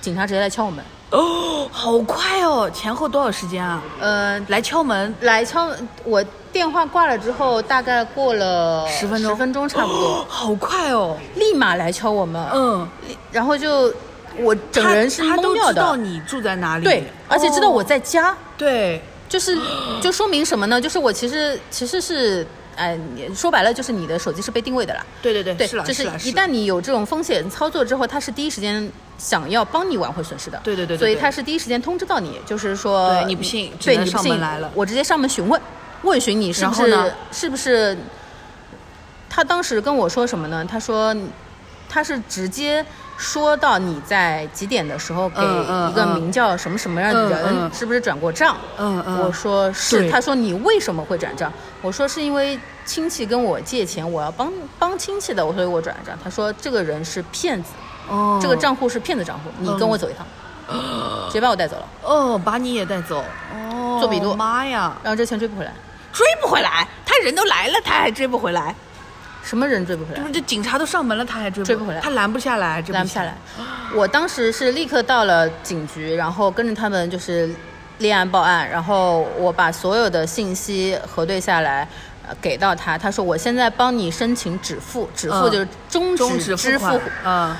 S3: 警察直接来敲我门，
S4: 哦，好快哦，前后多少时间啊？
S3: 呃，
S4: 来敲门，
S3: 来敲我电话挂了之后，大概过了
S4: 10分钟
S3: 十分钟差不多。
S4: 好快哦，
S3: 立马来敲我们，
S4: 嗯，
S3: 然后就我整个人是
S4: 他他都知道
S3: 的，
S4: 你住在哪里，
S3: 对，而且知道我
S4: 哦，
S3: 在家，
S4: 对，
S3: 就是就说明什么呢？就是我其实其实是。哎，说白了就是你的手机是被定位的啦。
S4: 对对对，
S3: 对，
S4: 是了，
S3: 就是一旦你有这种风险操作之后，他是第一时间想要帮你挽回损失的。
S4: 对对对对对
S3: 所以他是第一时间通知到你，就是说
S4: 对你不信
S3: 对你不信
S4: 上门来了
S3: 我直接上门询问，问询你是不是是不是。他当时跟我说什么呢？他说他是直接说到你在几点的时候给一个
S4: 嗯。
S3: 名叫什么什么样的
S4: 嗯
S3: 人
S4: 嗯。
S3: 是不是转过账？
S4: 嗯嗯。
S3: 我说是。他说你为什么会转账？我说是因为亲戚跟我借钱，我要帮帮亲戚的，我所以我转账。他说这个人是骗子，
S4: 哦，
S3: 这个账户是骗子账户，你跟我走一趟，直接把我带走了，
S4: 哦，把你也带走，哦，
S3: 做笔录。
S4: 妈呀，
S3: 然后这钱追不回来。
S4: 追不回来，他人都来了，他还追不回来，
S3: 什么人追不回来
S4: 这不？这警察都上门了，他还追
S3: 追不回来
S4: 他拦不下来，这
S3: 拦不下来。我当时是立刻到了警局，然后跟着他们就是立案报案，然后我把所有的信息核对下来。呃给到他，他说我现在帮你申请止付，止付
S4: 嗯
S3: 就是终
S4: 终
S3: 止支付，
S4: 嗯，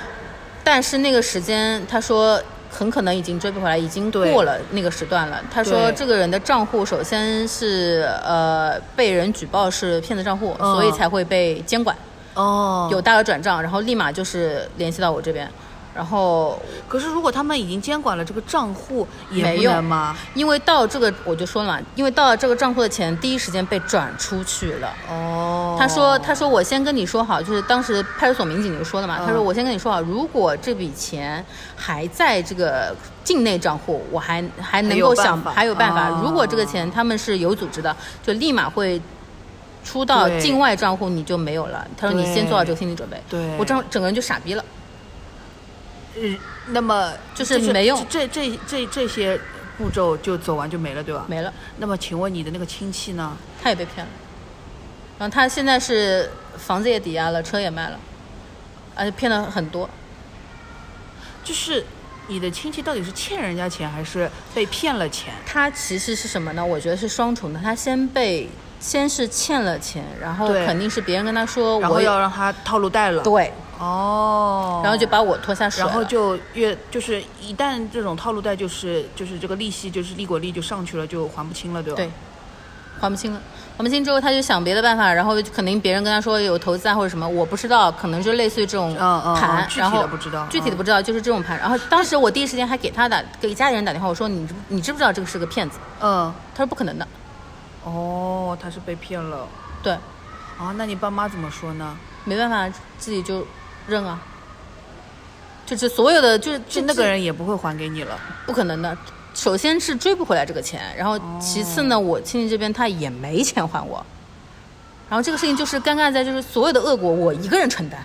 S3: 但是那个时间他说很可能已经追不回来，已经
S4: 对。
S3: 过了那个时段了。他说这个人的账户首先是呃被人举报是骗子账户，
S4: 嗯。
S3: 所以才会被监管，
S4: 哦，
S3: 有大额转账，然后立马就是联系到我这边，然后
S4: 可是如果他们已经监管了这个账户，也
S3: 没用
S4: 吗？
S3: 因为到这个我就说了，因为到了这个账户的钱第一时间被转出去了。
S4: 哦，
S3: 他说：“他说我先跟你说好，就是当时派出所民警就说了嘛，
S4: 嗯
S3: 他说我先跟你说好，如果这笔钱还在这个境内账户，我还还能够想
S4: 还有办法
S3: 办法。
S4: 哦
S3: 如果这个钱他们是有组织的，就立马会出到境外账户，你就没有了。他说你先做好这个心理准备。
S4: 对
S3: 我整整个人就傻逼了。
S4: 嗯，那么
S3: 就是没用
S4: 这这这这些步骤就走完就没了，对吧？
S3: 没了，
S4: 那么请问你的那个亲戚呢？
S3: 他也被骗了。然后他现在是房子也抵押了，车也卖了，而且骗了很多。
S4: 就是你的亲戚到底是欠人家钱，还是被骗了钱？
S3: 他其实是什么呢？我觉得是双重的。他先被先是欠了钱，然后肯定是别人跟他说
S4: 然后
S3: 我
S4: 要让他套路贷了。
S3: 对，
S4: 哦，
S3: 然后就把我拖下水。
S4: 然后就越就是一旦这种套路贷就是就是这个利息就是利滚利就上去了，就还不清了，对吧？
S3: 对，还不清了。还不清之后，他就想别的办法，然后肯定别人跟他说有投资啊或者什么，我不知道，可能就类似于这种
S4: 嗯嗯
S3: 盘，
S4: 嗯具体的不知道嗯
S3: 具体的不知道，就是这种盘。然后当时我第一时间还给他打给家里人打电话，我说你你知不知道这个是个骗子？
S4: 嗯，
S3: 他说不可能的。
S4: 哦，他是被骗了
S3: 对，
S4: 啊？那你爸妈怎么说呢？
S3: 没办法，自己就认啊。就是所有的，就是
S4: 就那个人也不会还给你了。
S3: 不可能的，首先是追不回来这个钱，然后其次呢，我亲戚这边他也没钱还我，然后这个事情就是尴尬在就是所有的恶果我一个人承担，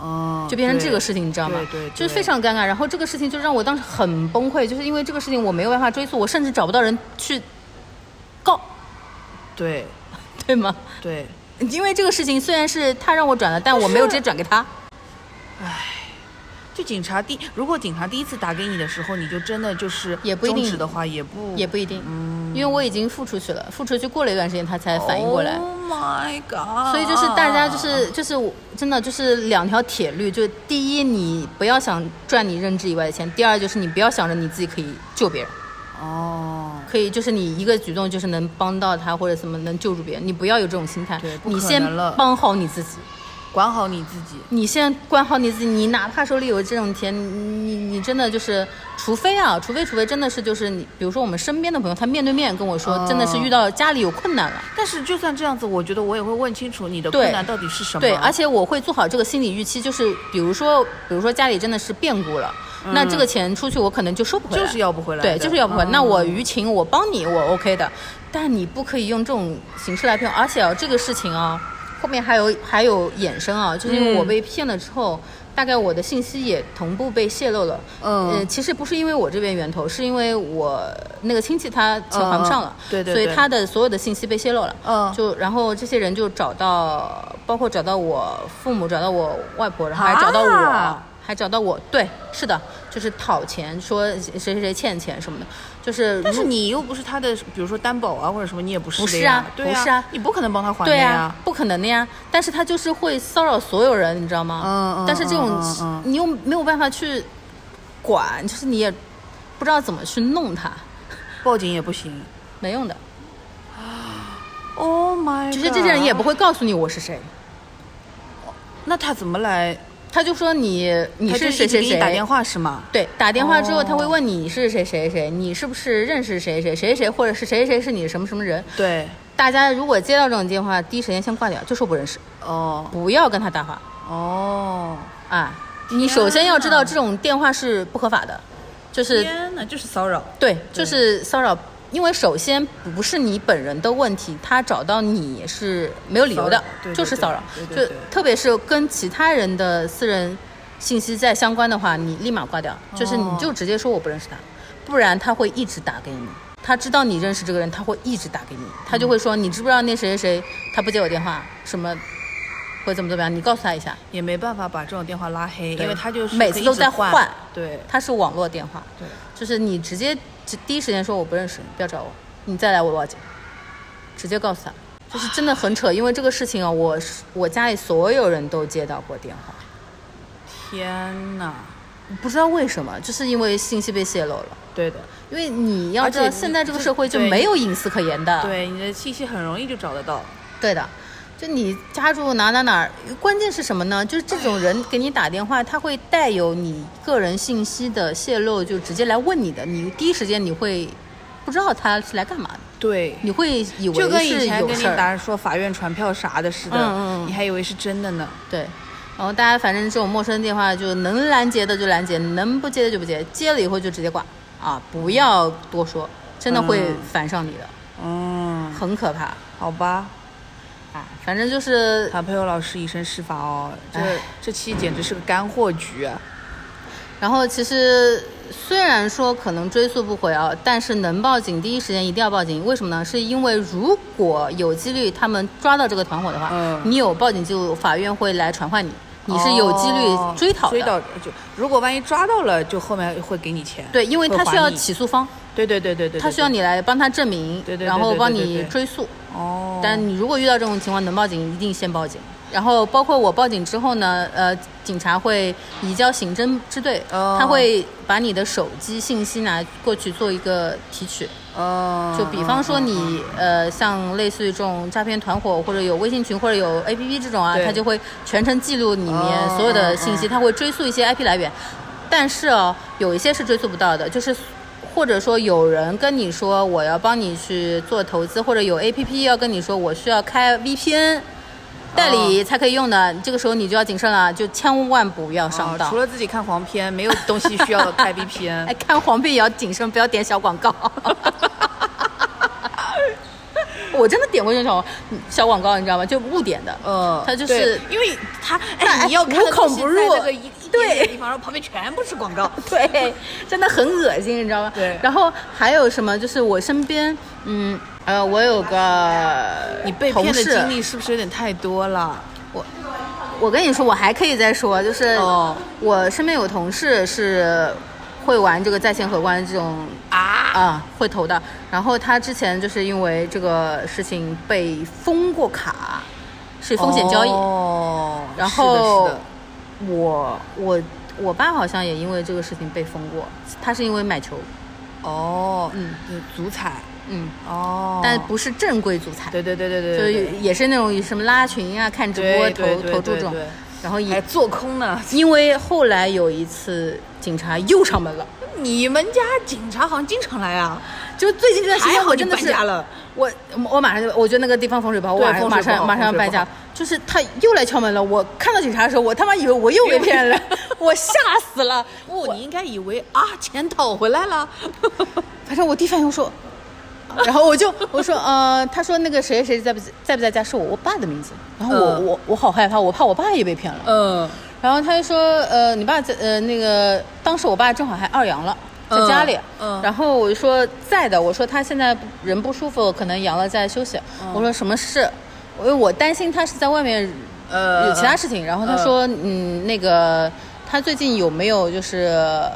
S4: 哦，
S3: 就变成这个事情，你知道吗？
S4: 对对，
S3: 就是非常尴尬。然后这个事情就让我当时很崩溃，就是因为这个事情我没有办法追溯，我甚至找不到人去告，
S4: 对
S3: 对吗？
S4: 对，
S3: 因为这个事情虽然是他让我转的，但我没有直接转给他。
S4: 就警察第如果警察第一次打给你的时候，你就真的就是
S3: 也不一定
S4: 的话，也不
S3: 也不一定，
S4: 嗯
S3: 因为我已经付出去了，付出去过了一段时间，他才反应过来。
S4: Oh my god！
S3: 所以就是大家就是就是我真的就是两条铁律，就第一你不要想赚你认知以外的钱，第二就是你不要想着你自己可以救别人，
S4: 哦，
S3: 可以就是你一个举动就是能帮到他或者什么能救助别人，你不要有这种心态
S4: 对，不可
S3: 你先帮好你自己。
S4: 管好你自己。
S3: 你先管好你自己，你哪怕手里有这种钱，你你你真的就是，除非啊，除非除非真的是就是你，比如说我们身边的朋友，他面对面跟我说，
S4: 哦
S3: 真的是遇到家里有困难了，
S4: 但是就算这样子，我觉得我也会问清楚你的困难到底是什么。
S3: 对，而且我会做好这个心理预期，就是比如说，比如说家里真的是变故了，那这个钱出去我可能就收不回来，
S4: 嗯就是要不回来。
S3: 对，就是要不回来。
S4: 嗯
S3: 那我于情我帮你，我 OK 的，但你不可以用这种形式来骗我。而且啊，这个事情啊，后面还有还有衍生啊，就是因为我
S4: 嗯
S3: 被骗了之后。大概我的信息也同步被泄露了，
S4: 嗯。
S3: 呃，其实不是因为我这边源头，是因为我那个亲戚他钱还不上了，
S4: 对对对。
S3: 所以他的所有的信息被泄露了，
S4: 嗯。
S3: 就然后这些人就找到，包括找到我父母，找到我外婆，然后还找到我，
S4: 啊
S3: 还找到我，对，是的，就是讨钱，说谁谁谁欠钱什么的，就是
S4: 但是你又不是他的，比如说担保啊或者什么，你也不是
S3: 不是啊
S4: 对
S3: 不是啊
S4: 你不可能帮他还的
S3: 对
S4: 呀。
S3: 啊，不可能的呀。但是他就是会骚扰所有人，你知道吗？
S4: 嗯嗯
S3: 但是这种、你又没有办法去管，就是你也不知道怎么去弄他，
S4: 报警也不行。
S3: 没用的。
S4: Oh my！
S3: 就是这些人也不会告诉你我是谁，
S4: 那他怎么来？
S3: 他就说你你
S4: 是
S3: 谁谁谁，
S4: 打电话是吗？
S3: 对，打电话之后
S4: 哦
S3: 他会问你是谁谁谁，你是不是认识谁谁谁谁，或者是谁谁是你什么什么人。
S4: 对，
S3: 大家如果接到这种电话，第一时间先挂掉，就说不认识，
S4: 哦
S3: 不要跟他搭话
S4: 哦，
S3: 啊。你首先要知道这种电话是不合法的，就是
S4: 天哪，就是骚扰。
S3: 对，就是骚扰。因为首先不是你本人的问题，他找到你是没有理由的，
S4: 对对对
S3: 就是骚扰。就特别是跟其他人的私人信息在相关的话，你立马挂掉，就是你
S4: 哦
S3: 就直接说我不认识他，不然他会一直打给你。他知道你认识这个人，他会一直打给你，他就会说你知不知道那谁谁谁他不接我电话，什么会怎么怎么样，你告诉他一下。
S4: 也没办法把这种电话拉黑，因为他就是
S3: 每次都在
S4: 换
S3: 换
S4: 对
S3: 他是网络电话，
S4: 对，
S3: 就是你直接直第一时间说我不认识你，不要找我，你再来我报警，直接告诉他，就是真的很扯，因为这个事情啊，我是我家里所有人都接到过电话，
S4: 天哪，
S3: 不知道为什么，就是因为信息被泄露了。
S4: 对的，
S3: 因为你要知道，现在这个社会就没有隐私可言的。
S4: 对你的信息很容易就找得到。
S3: 对的，就你家住哪哪哪儿，关键是什么呢？就是这种人给你打电话，他会带有你个人信息的泄露，就直接来问你的，你第一时间你会不知道他是来干嘛的，
S4: 对，
S3: 你会以为
S4: 就跟以
S3: 是
S4: 前。跟你打说法院传票啥的似的，
S3: 嗯嗯嗯。
S4: 你还以为是真的呢。
S3: 对，然后大家反正这种陌生电话就能拦截的就拦截，能不接的就不接，接了以后就直接挂。啊，不要多说，真的会
S4: 嗯。
S3: 烦上你的，
S4: 嗯，
S3: 很可怕。
S4: 好吧，
S3: 啊。反正就是
S4: 谭佩友老师以身试法哦，这这期简直是个干货局啊！
S3: 然后其实虽然说可能追溯不回啊，但是能报警第一时间一定要报警。为什么呢？是因为如果有几率他们抓到这个团伙的话，
S4: 嗯
S3: 你有报警记录，法院会来传唤你，你是有几率
S4: 哦
S3: 追讨的。
S4: 追到就如果万一抓到了，就后面会给你钱。
S3: 对，因为他需要起诉方，
S4: 对对对对对，
S3: 他需要
S4: 你
S3: 你来帮他证明，
S4: 对对对
S3: 然后帮你追诉。
S4: 哦。
S3: 但你如果遇到这种情况能报警，一定先报警。然后包括我报警之后呢，呃，警察会移交刑侦支队，
S4: 哦
S3: 他会把你的手机信息拿过去做一个提取。
S4: 哦，
S3: 就比方说你呃，像类似于这种诈骗团伙或者有微信群或者有 APP 这种啊，他就会全程记录里面
S4: 哦
S3: 所有的信息，他会追溯一些 IP 来源。但是哦，有一些是追溯不到的，就是或者说有人跟你说我要帮你去做投资，或者有 APP 要跟你说我需要开 VPN，代理才可以用的，这个时候你就要谨慎了，就千万不要上当。
S4: 哦除了自己看黄片，没有东西需要开 VPN
S3: 哎，。看黄片也要谨慎，不要点小广告。我真的点过这种小广告，你知道吗？就误点的。
S4: 嗯，
S3: 他就是
S4: 因为它
S3: 它
S4: 哎，你要看
S3: 孔不入
S4: 在那个一一点点的地方，然后旁边全部是广告。
S3: 对，真的很恶心，你知道吗？
S4: 对
S3: 然后还有什么？就是我身边，嗯，呃，我有个
S4: 你被骗的经历是不是有点太多了？
S3: 我我跟你说，我还可以再说，就是
S4: 哦
S3: 我身边有同事是会玩这个在线荷官这种
S4: 啊，
S3: 啊，会投的。然后他之前就是因为这个事情被封过卡，是风险交易。
S4: 哦，
S3: 然后我我我爸好像也因为这个事情被封过，他是因为买球，
S4: 哦，
S3: 嗯
S4: 嗯，足彩
S3: 嗯，
S4: 哦，
S3: 但不是正规足彩，
S4: 对对对对对，
S3: 就也是那种什么拉群啊、看直播投投注这种然后也
S4: 做空呢。
S3: 因为后来有一次警察又上门了，
S4: 你们家警察好像经常来啊？
S3: 就最近这段时间我真的是
S4: 搬家了。
S3: 我我马上就，我觉得那个地方风水不好，我
S4: 对
S3: 马上马上要搬家。就是他又来敲门了，我看到警察的时候，我他妈以为我又被骗了，我吓死了。
S4: 不，你应该以为啊，钱讨回来了。
S3: 反正我第一反应说，然后我就我说呃，他说那个谁谁在不在不在家，是我我爸的名字。然后我、
S4: 嗯
S3: 我我好害怕，我怕我爸也被骗了。
S4: 嗯，
S3: 然后他就说呃，你爸在呃那个当时我爸正好还二阳了。在家里，
S4: 嗯嗯
S3: 然后我就说在的，我说他现在人不舒服，可能阳了在休息。
S4: 嗯
S3: 我说什么事？因为我担心他是在外面
S4: 呃
S3: 有其他事情。然后他说，嗯，那个他最近有没有就是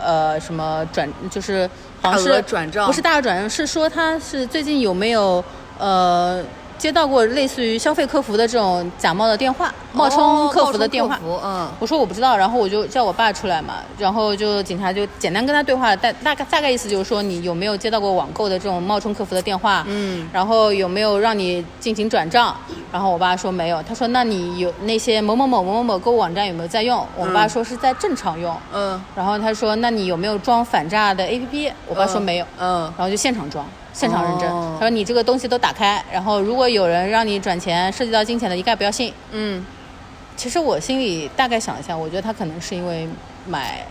S3: 呃什么转，就是好像
S4: 大额
S3: 是
S4: 转账
S3: 不是大额转账，是说他是最近有没有呃接到过类似于消费客服的这种假冒的电话，冒充客服的电话。
S4: 嗯，
S3: 我说我不知道，然后我就叫我爸出来嘛，然后就警察就简单跟他对话，大大概大概意思就是说你有没有接到过网购的这种冒充客服的电话，
S4: 嗯，
S3: 然后有没有让你进行转账，然后我爸说没有，他说那你有那些某某某某某某购物网站有没有在用？我爸说是在正常用，
S4: 嗯。
S3: 然后他说那你有没有装反诈的 APP？我爸说没有，
S4: 嗯。
S3: 然后就现场装，现场认证。
S4: 哦
S3: 他说你这个东西都打开，然后如果有人让你转钱涉及到金钱的，一概不要信。
S4: 嗯，
S3: 其实我心里大概想一下，我觉得他可能是因为买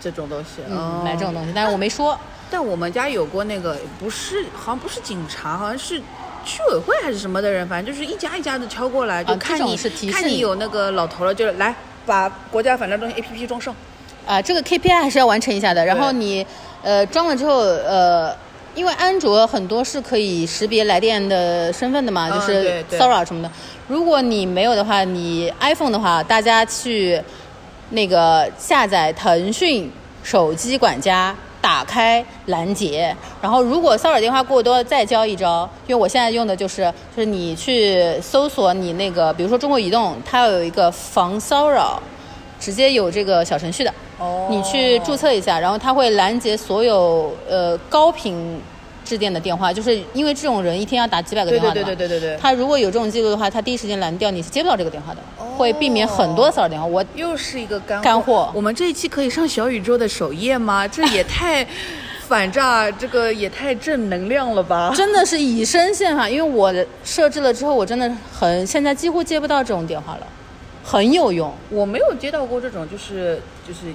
S4: 这种东西，
S3: 嗯
S4: 哦
S3: 买这种东西，但是我没说。
S4: 但我们家有过那个，不是，好像不是警察，好像是居委会还是什么的人，反正就是一家一家的敲过来，就看你、
S3: 是提示你
S4: 看你有那个老头了，就是来把国家反诈中心 A P P 装上。
S3: 啊，这个 KPI 还是要完成一下的。然后你呃装了之后，呃，因为安卓很多是可以识别来电的身份的嘛，
S4: 嗯
S3: 就是骚扰什么的。如果你没有的话，你 iPhone 的话，大家去那个下载腾讯手机管家。打开拦截，然后如果骚扰电话过多，再教一招。因为我现在用的就是，就是你去搜索你那个，比如说中国移动，它有一个防骚扰，直接有这个小程序的。
S4: 哦
S3: 你去注册一下，然后它会拦截所有呃高频致电的电话，就是因为这种人一天要打几百个
S4: 对对
S3: 电话的嘛。
S4: 对对对对对，
S3: 他如果有这种记录的话，他第一时间拦掉，你是接不到这个电话的，会避免很多骚扰电话。我
S4: 又是一个干
S3: 干货。
S4: 我们这一期可以上小宇宙的首页吗？这也太反诈，这个也太正能量了吧？
S3: 真的是以身献法，因为我设置了之后，我真的很现在几乎接不到这种电话了，很有用。
S4: 我没有接到过这种，就是就是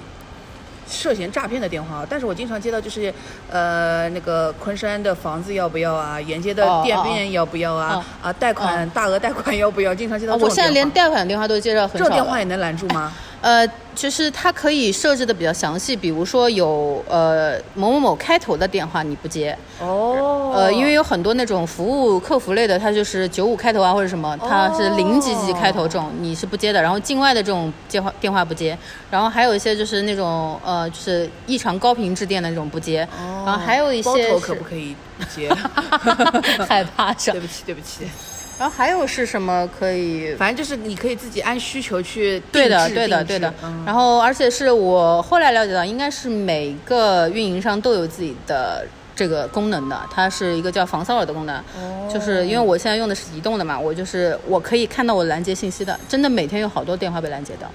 S4: 涉嫌诈骗的电话，但是我经常接到就是，呃，那个昆山的房子要不要啊？沿街的
S3: 哦
S4: 店
S3: 哦
S4: 面要不要啊？
S3: 哦
S4: 啊，贷款、大额贷款要不要？经常接到
S3: 啊
S4: 这种电话。
S3: 我现在连贷款电话都接到很
S4: 这
S3: 少这。
S4: 种电话也能拦住吗？
S3: 呃，就是它可以设置的比较详细，比如说有呃某某某开头的电话你不接，
S4: 哦。
S3: 呃，因为有很多那种服务客服类的，它就是九五开头啊或者什么，它是零几几开头这种你是不接的，然后境外的这种电话电话不接，然后还有一些就是那种呃就是异常高频致电的那种不接，然后还有一些
S4: 包头可不可以不接？
S3: 害怕着
S4: 对，不起，对不起。
S3: 然后还有是什么可以
S4: 反正就是你可以自己按需求去
S3: 对的，对的，对的。
S4: 嗯
S3: 然后，而且是我后来了解到，应该是每个运营商都有自己的这个功能的，它是一个叫防骚扰的功能。
S4: 哦
S3: 就是因为我现在用的是移动的嘛，我就是我可以看到我拦截信息的，真的每天有好多电话被拦截掉。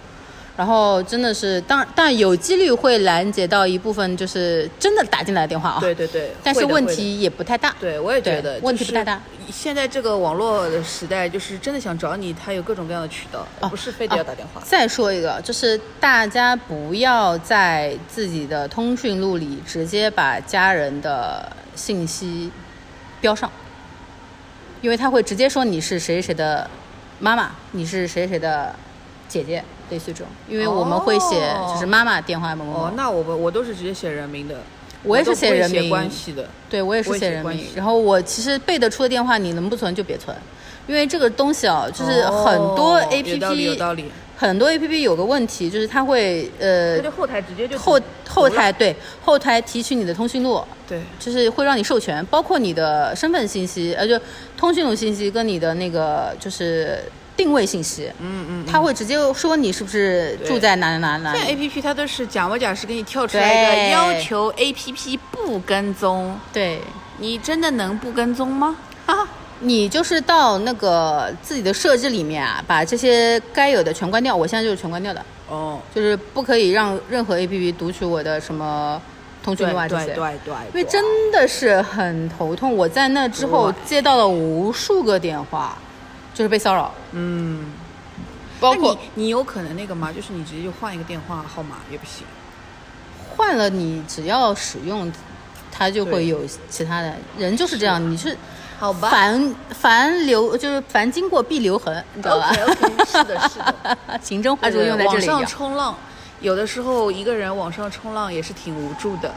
S3: 然后真的是，当，但有几率会拦截到一部分就是真的打进来的电话啊。
S4: 对对对，
S3: 但是问题也不太大。
S4: 对，我也觉得
S3: 问题不太大。
S4: 现在这个网络的时代，就是真的想找你，他有各种各样的渠道，
S3: 哦
S4: 不是非得要打电话。
S3: 再说一个，就是大家不要在自己的通讯录里直接把家人的信息标上，因为他会直接说你是谁谁谁的妈妈，你是谁谁的姐姐，类似这种。因为我们会写
S4: 哦
S3: 就是妈妈电话某某某，
S4: 哦，那我们我都是直接写人名的，
S3: 我也是
S4: 写
S3: 写人名
S4: 关系的。
S3: 对我也是写人名。然后我其实背得出的电话，你能不存就别存，因为这个东西啊，就是很多
S4: 哦
S3: A
S4: 有
S3: P
S4: 道理有
S3: P
S4: 道理，
S3: 很多 A P P 有个问题，就是它会呃
S4: 它就后台直接就
S3: 后后台对后台提取你的通讯录，
S4: 对
S3: 就是会让你授权，包括你的身份信息，呃，就通讯录信息跟你的那个就是定位信息，
S4: 嗯嗯。
S3: 它会直接说你是不是住在哪哪哪哪。
S4: 现在 A P P 它都是假模假式给你跳出来一个要求 A P P 不跟踪，
S3: 对，
S4: 你真的能不跟踪吗？
S3: 啊，你就是到那个自己的设置里面啊，把这些该有的全关掉。我现在就是全关掉的，
S4: 哦，
S3: 就是不可以让任何 A P P 读取我的什么通讯
S4: 对
S3: 录啊这些。
S4: 对对对，
S3: 因为真的是很头痛，我在那之后接到了无数个电话，就是被骚扰，
S4: 嗯，
S3: 包括
S4: 你你有可能那个吗？就是你直接就换一个电话号码也不行。
S3: 换了你只要使用，它就会有其他的人就是这样，你是
S4: 好吧
S3: 凡凡留就是凡经过必留痕，你知道吧
S4: OK OK，是的，是的。
S3: 行政话术用在这
S4: 网上。冲浪，有的时候一个人网上冲浪也是挺无助的。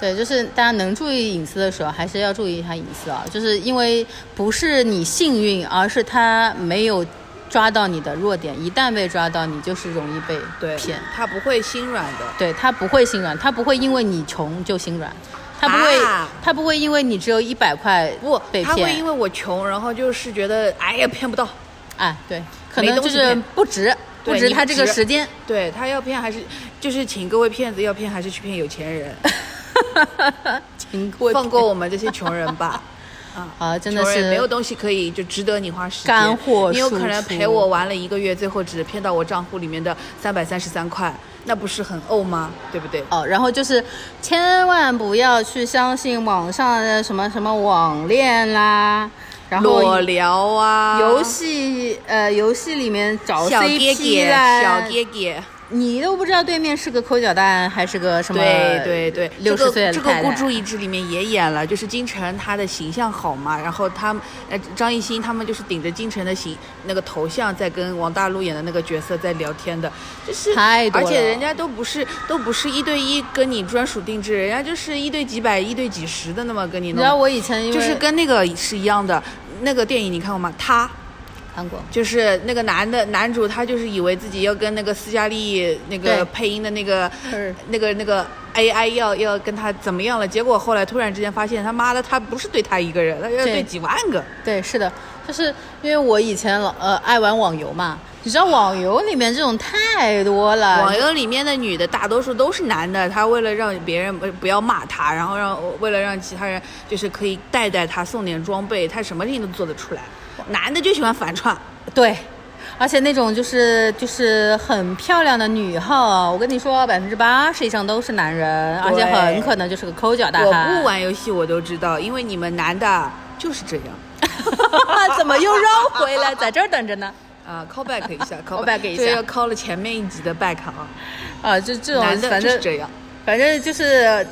S3: 对，就是大家能注意隐私的时候，还是要注意一下隐私啊。就是因为不是你幸运，而是他没有抓到你的弱点，一旦被抓到，你就是容易被
S4: 对，
S3: 骗。
S4: 他不会心软的。
S3: 对他不会心软，他不会因为你穷就心软，他不会，
S4: 啊
S3: 他不会因为你只有一百块
S4: 不
S3: 被，
S4: 他会因，为我穷，然后就是觉得哎呀骗不到。
S3: 哎，对，可能就是不值，不值他这个时间。
S4: 对他要骗还是就是请各位骗子要骗还是去骗有钱人，
S3: 请过
S4: 放过我们这些穷人吧。啊，
S3: 啊，真的是
S4: 没有东西可以就值得你花时间。
S3: 干货
S4: 你有可能陪我玩了一个月，最后只骗到我账户里面的三百三十三块，那不是很呕吗？对不对？
S3: 哦，然后就是千万不要去相信网上的什么什么网恋啦，然后
S4: 裸聊啊，
S3: 游戏呃游戏里面找
S4: 小爹
S3: CP
S4: 爹，
S3: 啦，
S4: 小爹爹，
S3: 你都不知道对面是个抠脚蛋还是个什么
S4: 对对对，
S3: 六十岁的
S4: 这个这个孤注一掷里面也演了，就是金晨她的形象好嘛，然后他呃张艺兴他们就是顶着金晨的形那个头像在跟王大陆演的那个角色在聊天的，就是
S3: 太多
S4: 而且人家都不是都不是一对一跟你专属定制，人家就是一对几百、一对几十的那么跟你弄，
S3: 你知道我以前
S4: 就是跟那个是一样的。那个电影你看过吗？他
S3: 看过，
S4: 就是那个男的男主，他就是以为自己要跟那个斯嘉丽那个配音的那个那个那个 AI 要要跟他怎么样了，结果后来突然之间发现他妈的他不是对他一个人，他要
S3: 对。
S4: 对几万个。
S3: 对，是的，就是因为我以前老呃爱玩网游嘛，你知道网游里面这种太多了，
S4: 网游里面的女的大多数都是男的，他为了让别人不不要骂他，然后让为了让其他人就是可以带带他送点装备，他什么事情都做得出来。男的就喜欢反串，
S3: 对，而且那种就是就是很漂亮的女号，我跟你说，百分之八十以上都是男人，而且很可能就是个抠脚大汉
S4: 我
S3: 汉。
S4: 不玩游戏我都知道，因为你们男的就是这样。
S3: 怎么又绕回来，在这儿等着呢？
S4: 啊、c a l l back 一下
S3: call back 一下
S4: 这个要 call 了前面一集的 back 啊，
S3: 啊，就这种反正
S4: 就是这样。
S3: 反正就是，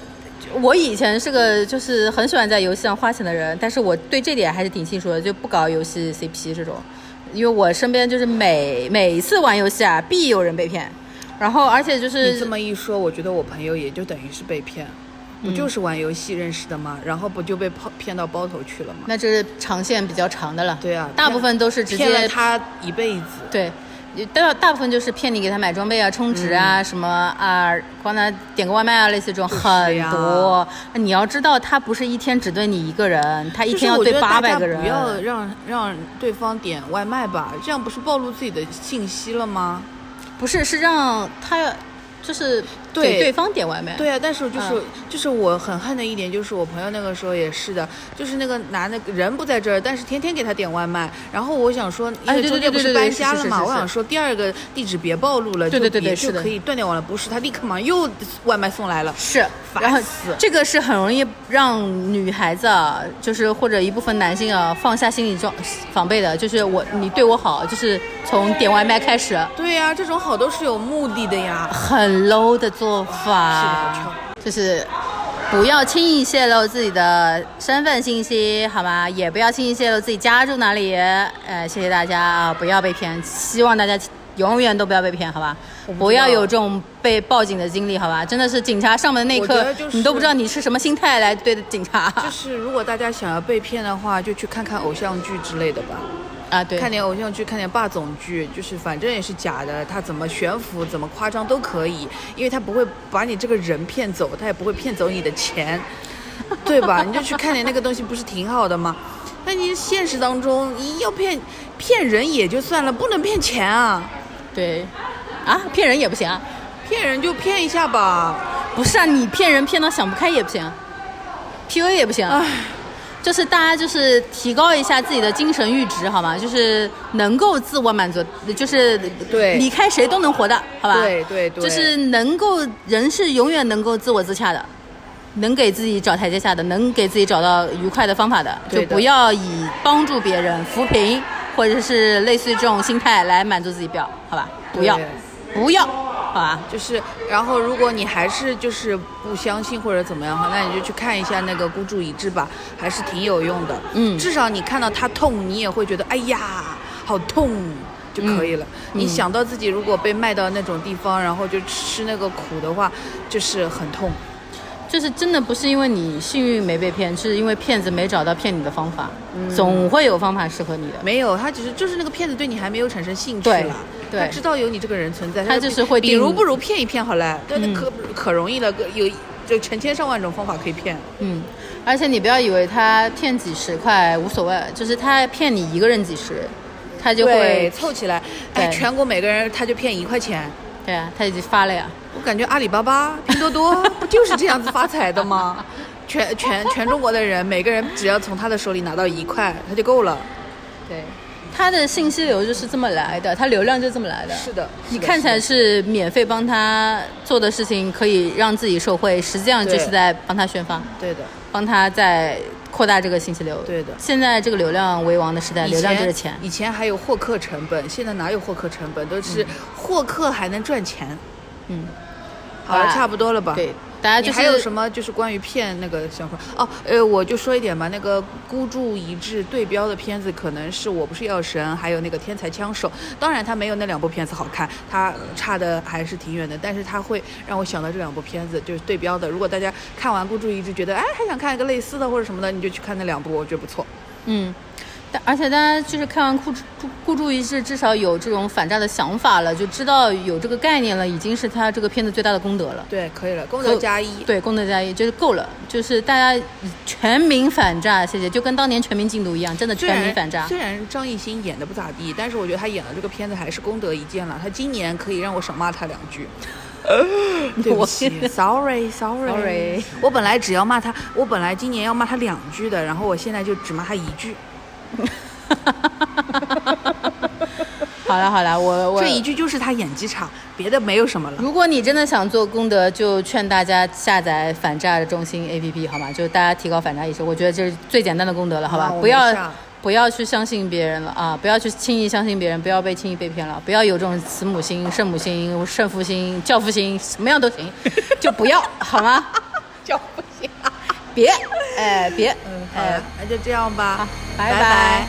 S3: 我以前是个就是很喜欢在游戏上花钱的人，但是我对这点还是挺清楚的，就不搞游戏 CP 这种，因为我身边就是每每一次玩游戏啊，必有人被骗，然后而且就是
S4: 你这么一说，我觉得我朋友也就等于是被骗，不就是玩游戏认识的吗？然后不就被泡骗到包头去了吗？
S3: 那这是长线比较长的了，
S4: 对啊
S3: 大部分都是直
S4: 骗了
S3: 接
S4: 他一辈子。
S3: 对。大大部分就是骗你给他买装备啊、充值啊、什么啊，帮他点个外卖啊，类似这种很多。你要知道，他不是一天只对你一个人，他一天要对八百个人。
S4: 不要让让对方点外卖吧，这样不是暴露自己的信息了吗？
S3: 不是，是让他就是
S4: 对
S3: 给对方点外卖。
S4: 对啊，但是就是、
S3: 嗯
S4: 就是我很恨的一点，就是我朋友那个时候也是的，就是那个男的人不在这儿，但是天天给他点外卖。然后我想说，因
S3: 哎对
S4: 为中间不
S3: 对对对
S4: 搬家了嘛，
S3: 是是是是
S4: 我想说第二个地址别暴露了，
S3: 对对对对
S4: 就是也就可以断掉网了。不是，他立刻马上又外卖送来了。
S3: 是，
S4: 烦
S3: 然后
S4: 死
S3: 这个是很容易让女孩子啊，就是或者一部分男性啊放下心理装防备的，就是我你对我好，就是从点外卖开始，
S4: 对呀、这种好都是有目的的呀。
S3: 很 low 的做法，就是不要轻易泄露自己的身份信息，好吗？也不要轻易泄露自己家住哪里。呃，谢谢大家啊，不要被骗，希望大家永远都不要被骗，好吧？
S4: 不
S3: 要有这种被报警的经历，好吧？真的是警察上门那一刻你都不知道你是什么心态来对的警察
S4: 就是如果大家想要被骗的话，就去看看偶像剧之类的吧。
S3: 啊！对，
S4: 看点偶像剧，看点霸总剧，就是反正也是假的，他怎么悬浮、怎么夸张都可以，因为他不会把你这个人骗走，他也不会骗走你的钱，对吧？你就去看点那个东西，不是挺好的吗？那你现实当中，你要骗骗人也就算了，不能骗钱啊！
S3: 对，啊，骗人也不行啊！
S4: 骗人就骗一下吧。
S3: 不是啊，你骗人骗到想不开也不行，PUA 也不行。
S4: 唉，
S3: 就是大家就是提高一下自己的精神阈值，好吗？就是能够自我满足，就是
S4: 对
S3: 离开谁都能活的，好吧？
S4: 对对对，
S3: 就是能够人是永远能够自我自洽的，能给自己找台阶下的，能给自己找到愉快的方法的，
S4: 的
S3: 就不要以帮助别人、扶贫或者是类似于这种心态来满足自己，不要，好吧？不要，不要，好吧？
S4: 就是，然后如果你还是就是不相信或者怎么样哈，那你就去看一下那个孤注一掷吧，还是挺有用的。
S3: 嗯
S4: 至少你看到他痛，你也会觉得哎呀，好痛就可以了。
S3: 嗯
S4: 你想到自己如果被卖到那种地方，然后就吃那个苦的话，就是很痛。
S3: 就是真的不是因为你幸运没被骗，是因为骗子没找到骗你的方法，总会有方法适合你的。
S4: 没有，他只是就是那个骗子对你还没有产生兴趣
S3: 对
S4: 了，
S3: 对
S4: 他知道有你这个人存在，
S3: 他就是会
S4: 比如不如骗一骗好了，对，那
S3: 嗯
S4: 可可容易了，有就成千上万种方法可以骗。
S3: 嗯，而且你不要以为他骗几十块无所谓，就是他骗你一个人几十，他就，会
S4: 凑起来，哎，
S3: 对。
S4: 全国每个人他就骗一块钱。
S3: 对啊，他已经发了呀。
S4: 我感觉阿里巴巴、拼多多 不就是这样子发财的吗？全全全中国的人，每个人只要从他的手里拿到一块，他就够了。
S3: 对，他的信息流就是这么来的，他流量就这么来的。
S4: 是的，是的
S3: 你看起来
S4: 是
S3: 免费帮他做的事情，可以让自己受惠，实际上就是在帮他宣发，
S4: 对的，
S3: 帮他在扩大这个信息流。
S4: 对的
S3: 现在这个流量为王的时代，流量就是钱。
S4: 以前还有获客成本，现在哪有获客成本？都是获客还能赚钱。
S3: 嗯，
S4: 好了，差不多了吧？
S3: 对，大家就
S4: 还有什么就是关于骗那个想法？哦，呃，我就说一点吧，那个孤注一掷对标的片子，可能是我不是药神，还有那个天才枪手。当然，它没有那两部片子好看，它差的还是挺远的。但是它会让我想到这两部片子，就是对标的。如果大家看完孤注一掷，觉得哎还想看一个类似的或者什么的，你就去看那两部，我觉得不错。
S3: 嗯，但而且大家就是看完孤注孤注一掷，至少有这种反诈的想法了，就知道有这个概念了，已经是他这个片子最大的功德了。
S4: 对，可以了，功德加一。
S3: 对，功德加一就是够了，就是大家全民反诈，谢谢，就跟当年全民禁毒一样，真的全民反诈。
S4: 然虽然张艺兴演的不咋地，但是我觉得他演的这个片子还是功德一件了。他今年可以让我少骂他两句。对不起，sorry sorry
S3: Sorry
S4: 我本来只要骂他，我本来今年要骂他两句的，然后我现在就只骂他一句。
S3: 好了好了，我我
S4: 这一句就是他演技差，别的没有什么了。
S3: 如果你真的想做功德，就劝大家下载反诈的中心 APP，好吗？就是大家提高反诈意识，我觉得这是最简单的功德了，好吧？
S4: 啊
S3: 不要不要去相信别人了啊！不要去轻易相信别人，不要被轻易被骗了，不要有这种慈母心、圣母心、圣父心、教父心，什么样都行，就不要好吗？
S4: 叫不行。
S3: 别，哎别，
S4: 嗯，好
S3: 哎
S4: 了，那就这样吧，
S3: 拜
S4: 拜